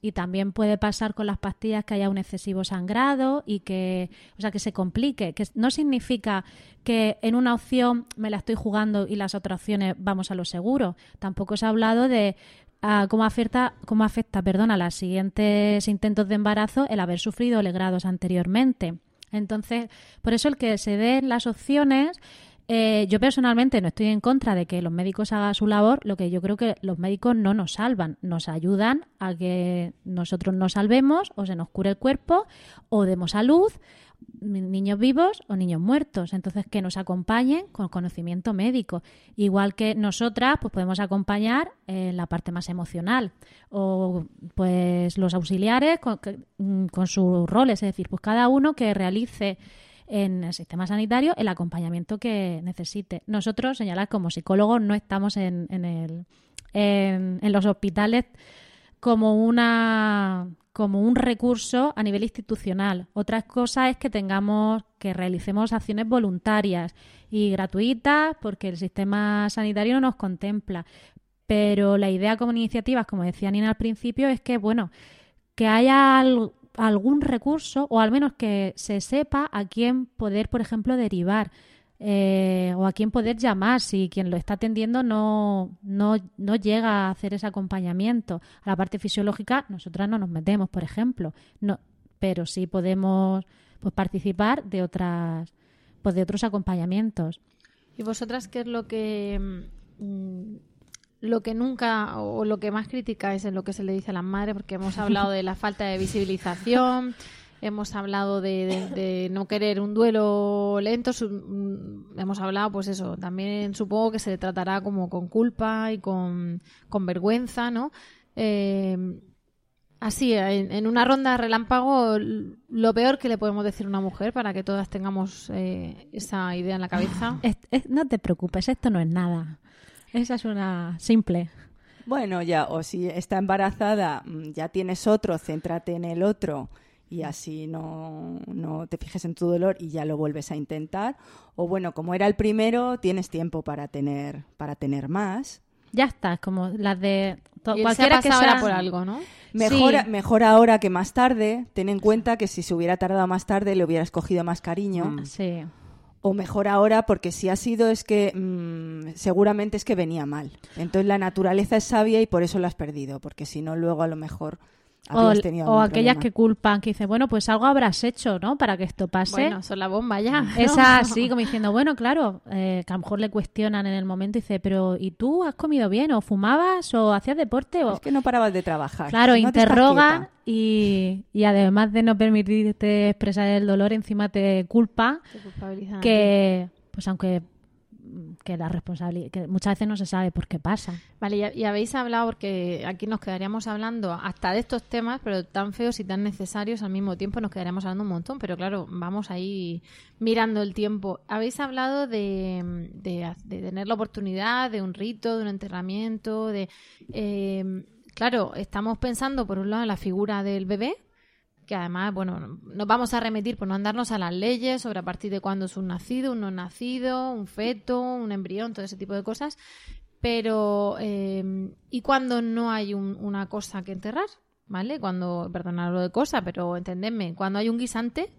Y también puede pasar con las pastillas que haya un excesivo sangrado y que, o sea, que se complique, que no significa que en una opción me la estoy jugando y las otras opciones vamos a lo seguro. Tampoco se ha hablado de ah, cómo afecta, cómo afecta, a los siguientes intentos de embarazo el haber sufrido legrados anteriormente. Entonces, por eso el que se den las opciones eh, yo personalmente no estoy en contra de que los médicos hagan su labor, lo que yo creo que los médicos no nos salvan, nos ayudan a que nosotros nos salvemos o se nos cure el cuerpo o demos a luz ni- niños vivos o niños muertos. Entonces, que nos acompañen con conocimiento médico. Igual que nosotras, pues podemos acompañar en la parte más emocional. O pues los auxiliares con, mm, con sus roles. Es decir, pues cada uno que realice en el sistema sanitario el acompañamiento que necesite. Nosotros, señalar como psicólogos, no estamos en, en el, en, en los hospitales como una como un recurso a nivel institucional. Otra cosa es que tengamos que realicemos acciones voluntarias y gratuitas porque el sistema sanitario no nos contempla. Pero la idea como iniciativas, como decía Nina al principio, es que bueno, que haya algún recurso o al menos que se sepa a quién poder, por ejemplo, derivar eh, o a quién poder llamar si quien lo está atendiendo no, no, no llega a hacer ese acompañamiento. A la parte fisiológica nosotras no nos metemos, por ejemplo, no, pero sí podemos pues, participar de otras pues, de otros acompañamientos. ¿Y vosotras qué es lo que mm, lo que nunca o lo que más criticáis en lo que se le dice a las madres? Porque hemos hablado de la falta de visibilización, hemos hablado de, de- de no querer un duelo lento, su- mm, hemos hablado, pues eso, también supongo que se le tratará como con culpa y con, con vergüenza, ¿no? Eh, Así, en, en una ronda relámpago, lo peor que le podemos decir a una mujer para que todas tengamos eh, esa idea en la cabeza. Es- es- no te preocupes, esto no es nada. Esa es una simple. Bueno, ya, o si está embarazada, mm, ya tienes otro, céntrate en el otro y así no, no te fijes en tu dolor y ya lo vuelves a intentar. O bueno, como era el primero, tienes tiempo para tener, para tener más. Ya está, es como las de Y cualquiera que sea por algo, ¿no? Mejor, Sí. mejor ahora que más tarde. Ten en cuenta que si se hubiera tardado más tarde le hubieras cogido más cariño. Sí. O mejor ahora porque si ha sido es que mm, seguramente es que venía mal. Entonces la naturaleza es sabia y por eso lo has perdido. Porque si no, luego a lo mejor O, aquellas problema. que culpan, que dicen, bueno, pues algo habrás hecho, ¿no? Para que esto pase. Bueno, son la bomba ya. ¿no? Esa así, como diciendo, bueno, claro, eh, que a lo mejor le cuestionan en el momento y dice, pero ¿y tú has comido bien? ¿O fumabas? ¿O hacías deporte? O... Es que no parabas de trabajar. Claro, No interrogan y, y además de no permitirte expresar el dolor, encima te culpa Te que, pues aunque que la responsabilidad, que muchas veces no se sabe por qué pasa. Vale, y, habéis hablado, porque aquí nos quedaríamos hablando hasta de estos temas, pero tan feos y tan necesarios al mismo tiempo, nos quedaríamos hablando un montón, pero claro, vamos ahí mirando el tiempo. Habéis hablado de, de, de tener la oportunidad de un rito, de un enterramiento, de... eh, claro, estamos pensando por un lado en la figura del bebé, que además, bueno, nos vamos a remitir por no andarnos a las leyes sobre a partir de cuándo es un nacido, un no nacido, un feto, un embrión, todo ese tipo de cosas. Pero, eh, ¿y cuando no hay un- una cosa que enterrar? ¿Vale? Cuando, perdonad lo de cosa, pero entendedme, cuando hay un guisante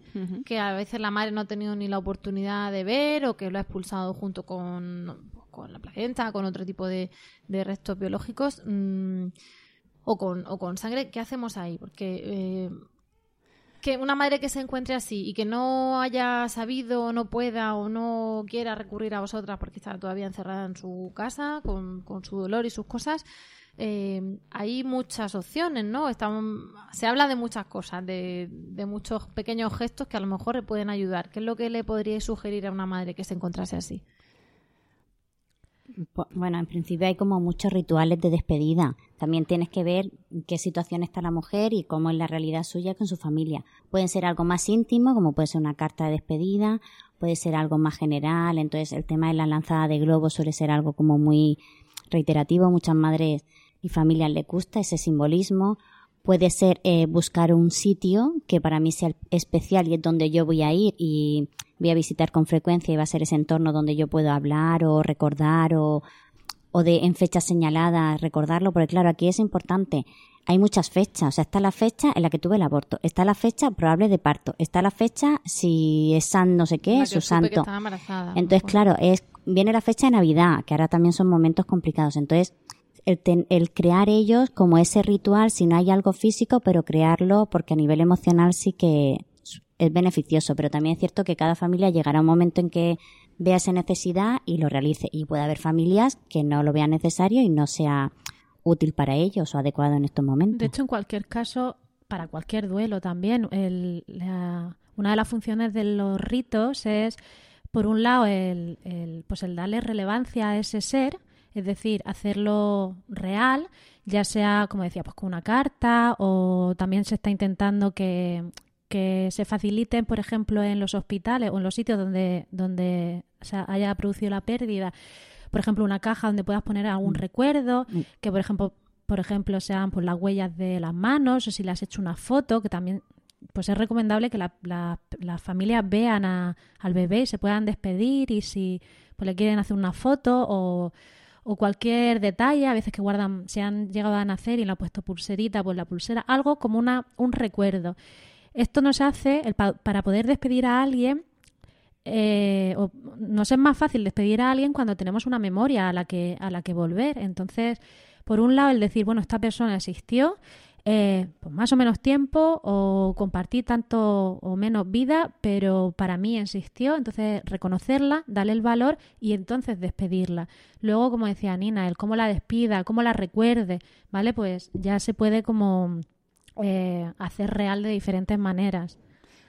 que a veces la madre no ha tenido ni la oportunidad de ver o que lo ha expulsado junto con, con la placenta, con otro tipo de, de restos biológicos mm, o, con, o con sangre, ¿qué hacemos ahí? Porque eh, que una madre que se encuentre así y que no haya sabido, no pueda o no quiera recurrir a vosotras porque está todavía encerrada en su casa con, su dolor y sus cosas, eh, hay muchas opciones, ¿no? Se habla de muchas cosas, de, de muchos pequeños gestos que a lo mejor le pueden ayudar. ¿Qué es lo que le podríais sugerir a una madre que se encontrase así? Bueno, en principio hay como muchos rituales de despedida. También tienes que ver en qué situación está la mujer y cómo es la realidad suya con su familia. Pueden ser algo más íntimo, como puede ser una carta de despedida, puede ser algo más general. Entonces, el tema de la lanzada de globos suele ser algo como muy reiterativo. Muchas madres y familias les gusta ese simbolismo. Puede ser eh, buscar un sitio que para mí sea especial y es donde yo voy a ir y voy a visitar con frecuencia y va a ser ese entorno donde yo puedo hablar o recordar o, o de en fechas señaladas recordarlo, porque claro, aquí es importante. Hay muchas fechas, o sea, está la fecha en la que tuve el aborto, está la fecha probable de parto, está la fecha si es san no sé qué, que su que santo. estaba embarazada, Entonces, mejor. claro, es viene la fecha de Navidad, que ahora también son momentos complicados. Entonces, el, ten- el crear ellos como ese ritual, si no hay algo físico, pero crearlo porque a nivel emocional sí que es beneficioso. Pero también es cierto que cada familia llegará un momento en que vea esa necesidad y lo realice. Y puede haber familias que no lo vean necesario y no sea útil para ellos o adecuado en estos momentos. De hecho, en cualquier caso, para cualquier duelo también, el- la- una de las funciones de los ritos es, por un lado, el, el- pues el darle relevancia a ese ser, es decir, hacerlo real, ya sea, como decía, pues con una carta o también se está intentando que, que se faciliten, por ejemplo, en los hospitales o en los sitios donde, donde se haya producido la pérdida, por ejemplo, una caja donde puedas poner algún recuerdo, que por ejemplo, por ejemplo, sean pues las huellas de las manos o si le has hecho una foto, que también pues es recomendable que la- la- las familias vean a- al bebé y se puedan despedir y si pues le quieren hacer una foto o, o cualquier detalle, a veces que guardan, se han llegado a nacer y le han puesto pulserita, pues la pulsera, algo como una, un recuerdo. Esto nos hace, el pa- para poder despedir a alguien, eh, o nos es más fácil despedir a alguien cuando tenemos una memoria a la que, a la que volver. Entonces, por un lado, el decir, bueno, esta persona existió, eh, pues más o menos tiempo, o compartir tanto o menos vida, pero para mí existió, entonces reconocerla, darle el valor y entonces despedirla. Luego, como decía Nina, el cómo la despida, cómo la recuerde, ¿vale? Pues ya se puede como eh, hacer real de diferentes maneras.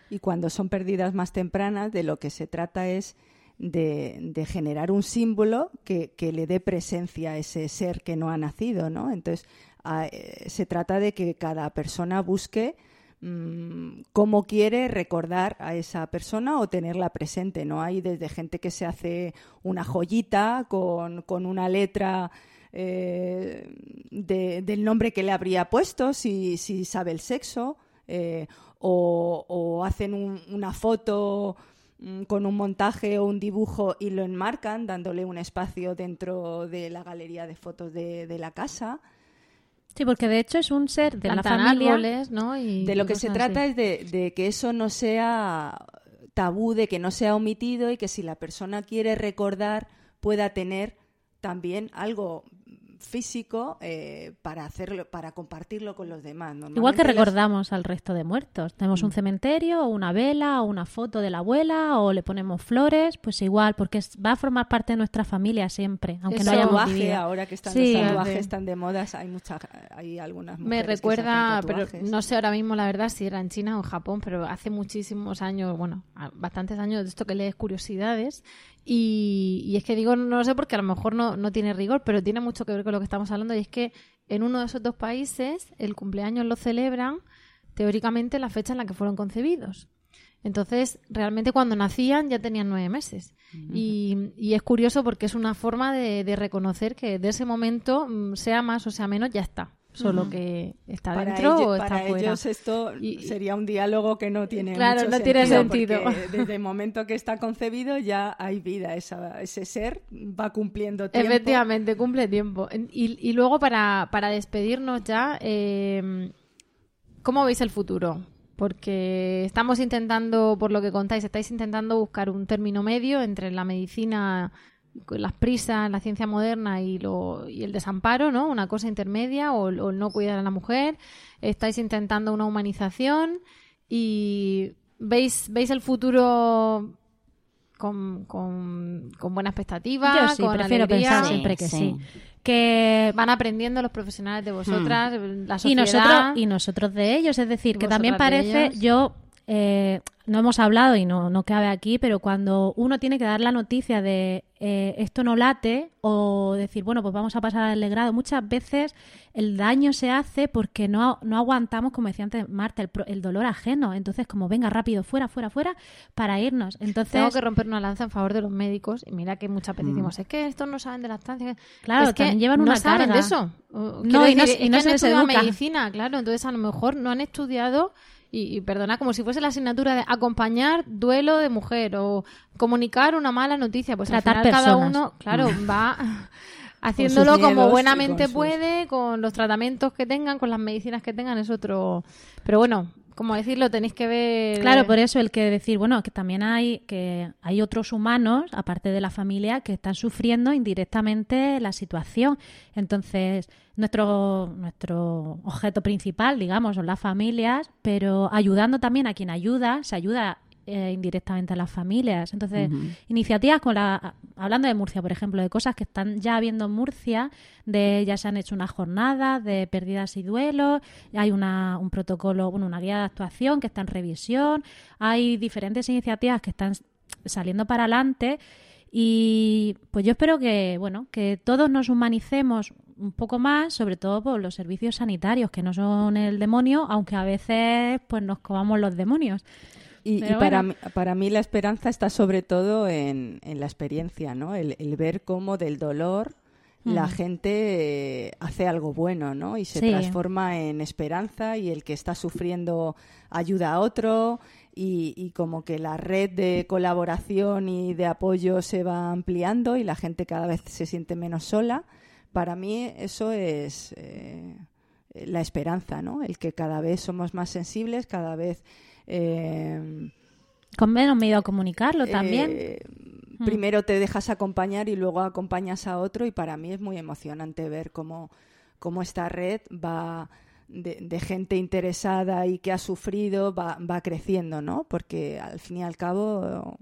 Y cuando son pérdidas más tempranas, de lo que se trata es de, de generar un símbolo que, que le dé presencia a ese ser que no ha nacido, ¿no? Entonces, eh, se trata de que cada persona busque mm, cómo quiere recordar a esa persona o tenerla presente. No hay desde gente que se hace una joyita con, con una letra eh, de- del nombre que le habría puesto, si, si sabe el sexo, eh, o, o hacen un- una foto mm, con un montaje o un dibujo y lo enmarcan dándole un espacio dentro de la galería de fotos de, de la casa. Sí, porque de hecho es un ser de la familia. árboles, ¿no? Y de lo que se así. trata es de, de que eso no sea tabú, de que no sea omitido y que si la persona quiere recordar pueda tener también algo físico eh, para hacerlo, para compartirlo con los demás. Igual que recordamos al resto de muertos. Tenemos Mm. un cementerio, o una vela, o una foto de la abuela, o le ponemos flores, pues igual, porque es- va a formar parte de nuestra familia siempre, aunque el no hayamos tatuaje, vivido. ahora que están Sí, los tatuajes sí. tan de moda, hay muchas, hay algunas Me mujeres que se recuerda, hacen pero no sé ahora mismo la verdad si era en China o en Japón, pero hace muchísimos años, bueno, bastantes años de esto que lees curiosidades. Y, y es que digo, no lo sé porque a lo mejor no, no tiene rigor, pero tiene mucho que ver con lo que estamos hablando. Y es que en uno de esos dos países el cumpleaños lo celebran teóricamente la fecha en la que fueron concebidos. Entonces, realmente cuando nacían ya tenían nueve meses. y, y es curioso porque es una forma de, de reconocer que de ese momento, mm, sea más o sea menos, ya está. Solo que está para dentro ello- o está para fuera. ellos esto sería un diálogo que no tiene Claro, mucho no tiene sentido. desde el momento que está concebido ya hay vida esa- ese ser va cumpliendo tiempo Efectivamente, cumple tiempo. Y, y luego para, para despedirnos ya, eh, ¿cómo veis el futuro? Porque estamos intentando, por lo que contáis, estáis intentando buscar un término medio entre la medicina, las prisas, la ciencia moderna y, lo, y el desamparo, ¿no? Una cosa intermedia o, el- o el no cuidar a la mujer. Estáis intentando una humanización y veis, veis el futuro con, con, con buena expectativa, Yo sí, con prefiero alegría. pensar siempre que sí. Que van aprendiendo los profesionales de vosotras, la y sociedad. nosotros y nosotros de ellos es decir Y que también parece ellos. yo eh, no hemos hablado y no, no cabe aquí pero cuando uno tiene que dar la noticia de eh, esto no late o decir bueno pues vamos a pasar al legrado muchas veces el daño se hace porque no, no aguantamos como decía antes Marta el, el dolor ajeno entonces como venga rápido fuera fuera fuera para irnos entonces Tengo que romper una lanza en favor de los médicos y mira que muchas veces Mm. decimos, es que estos no saben de lactancia. Claro, es que llevan no una saben carga. de eso. No, y no- decir, y es no que se han estudiado medicina, claro, entonces a lo mejor no han estudiado y, y perdona, como si fuese la asignatura de acompañar duelo de mujer o comunicar una mala noticia, pues Tratar al final cada uno, claro, Mm. va haciéndolo como buenamente sus- puede, con los tratamientos que tengan, con las medicinas que tengan, es otro... Pero bueno, como decirlo, tenéis que ver... Claro, por eso el que decir, bueno, que también hay que hay otros humanos, aparte de la familia, que están sufriendo indirectamente la situación. Entonces, nuestro nuestro objeto principal, digamos, son las familias, pero ayudando también a quien ayuda, se ayuda eh, indirectamente a las familias. Entonces, iniciativas con la hablando de Murcia, por ejemplo, de cosas que están ya habiendo en Murcia, de ya se han hecho unas jornadas de pérdidas y duelos, hay una, un protocolo, bueno, una guía de actuación que está en revisión, hay diferentes iniciativas que están saliendo para adelante y pues yo espero que, bueno, que todos nos humanicemos un poco más, sobre todo por los servicios sanitarios, que no son el demonio, aunque a veces pues nos comamos los demonios. Y, para, bueno. mí, para mí la esperanza está sobre todo en, en la experiencia, ¿no? El, el ver cómo del dolor la Mm. gente eh, hace algo bueno, ¿no? Y se Sí. transforma en esperanza y el que está sufriendo ayuda a otro y, y como que la red de colaboración y de apoyo se va ampliando y la gente cada vez se siente menos sola. Para mí eso es eh, la esperanza, ¿no? El que cada vez somos más sensibles, cada vez... eh, Con menos miedo a comunicarlo también. eh, Mm. primero te dejas acompañar y luego acompañas a otro y para mí es muy emocionante ver cómo, cómo esta red va de, de gente interesada y que ha sufrido va, va creciendo, ¿no? Porque al fin y al cabo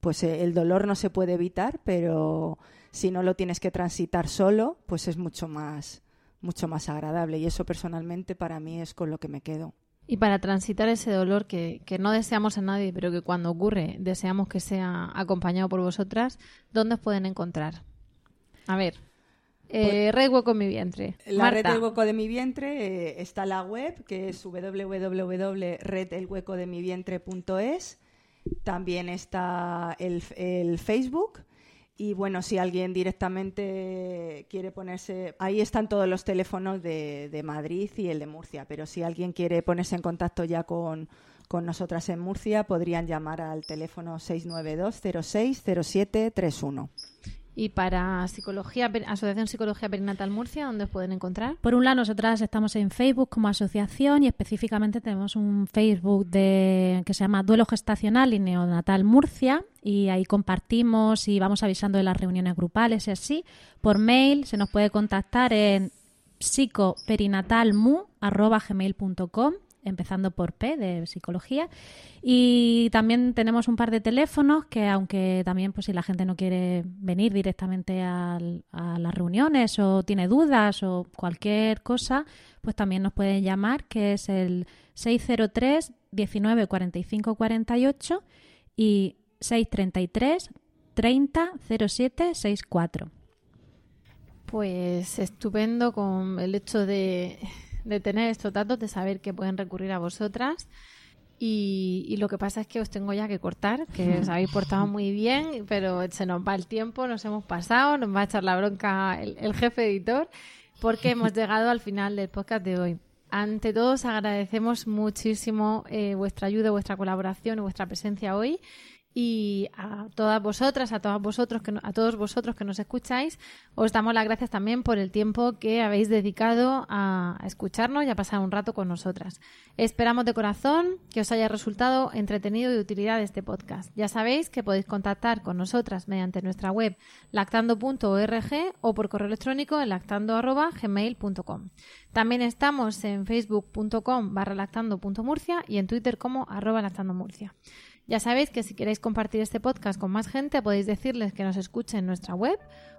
pues eh, el dolor no se puede evitar, pero si no lo tienes que transitar solo, pues es mucho más mucho más agradable y eso personalmente para mí es con lo que me quedo. Y para transitar ese dolor que, que no deseamos a nadie, pero que cuando ocurre deseamos que sea acompañado por vosotras, ¿dónde os pueden encontrar? A ver, Eh, red Hueco en mi vientre. La Marta. red del hueco de mi vientre eh, está la web que es www.redelhuecodemivientre.es. También está el, el Facebook. Y bueno, si alguien directamente quiere ponerse. Ahí están todos los teléfonos de, de Madrid y el de Murcia. Pero si alguien quiere ponerse en contacto ya con, con nosotras en Murcia, podrían llamar al teléfono 692 06 0731. Y para psicología, Asociación Psicología Perinatal Murcia, ¿dónde os pueden encontrar? Por un lado, nosotras estamos en Facebook como asociación y específicamente tenemos un Facebook de, que se llama Duelo Gestacional y Neonatal Murcia y ahí compartimos y vamos avisando de las reuniones grupales y así. Por mail se nos puede contactar en psicoperinatalmu.gmail.com empezando por P de psicología. Y también tenemos un par de teléfonos que aunque también pues si la gente no quiere venir directamente a las reuniones o tiene dudas o cualquier cosa pues también nos pueden llamar que es el 603 19 45 48 y 633 30 07 64 Pues estupendo con el hecho de, de tener estos datos, de saber que pueden recurrir a vosotras. Y, y lo que pasa es que os tengo ya que cortar, que os habéis portado muy bien, pero se nos va el tiempo, nos hemos pasado, nos va a echar la bronca el, jefe editor, porque hemos llegado al final del podcast de hoy. Ante todo, os agradecemos muchísimo eh, vuestra ayuda, vuestra colaboración y vuestra presencia hoy. Y a todas vosotras, a todos vosotros que no- a todos vosotros que nos escucháis, os damos las gracias también por el tiempo que habéis dedicado a, escucharnos y a pasar un rato con nosotras. Esperamos de corazón que os haya resultado entretenido y de utilidad este podcast. Ya sabéis que podéis contactar con nosotras mediante nuestra web lactando.org o por correo electrónico en lactando.gmail.com. También estamos en facebook.com barra lactando.murcia y en Twitter como arroba lactandomurcia. Ya sabéis que si queréis compartir este podcast con más gente podéis decirles que nos escuchen en nuestra web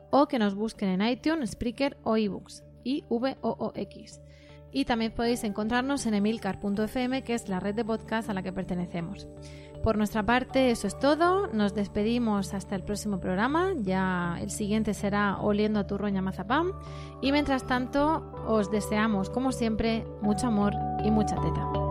o que nos busquen en iTunes, Spreaker o eBooks y v o o x Y también podéis encontrarnos en emilcar.fm, que es la red de podcast a la que pertenecemos. Por nuestra parte, eso es todo. Nos despedimos hasta el próximo programa. Ya el siguiente será Oliendo a Turroña Mazapán. Y mientras tanto, os deseamos, como siempre, mucho amor y mucha teta.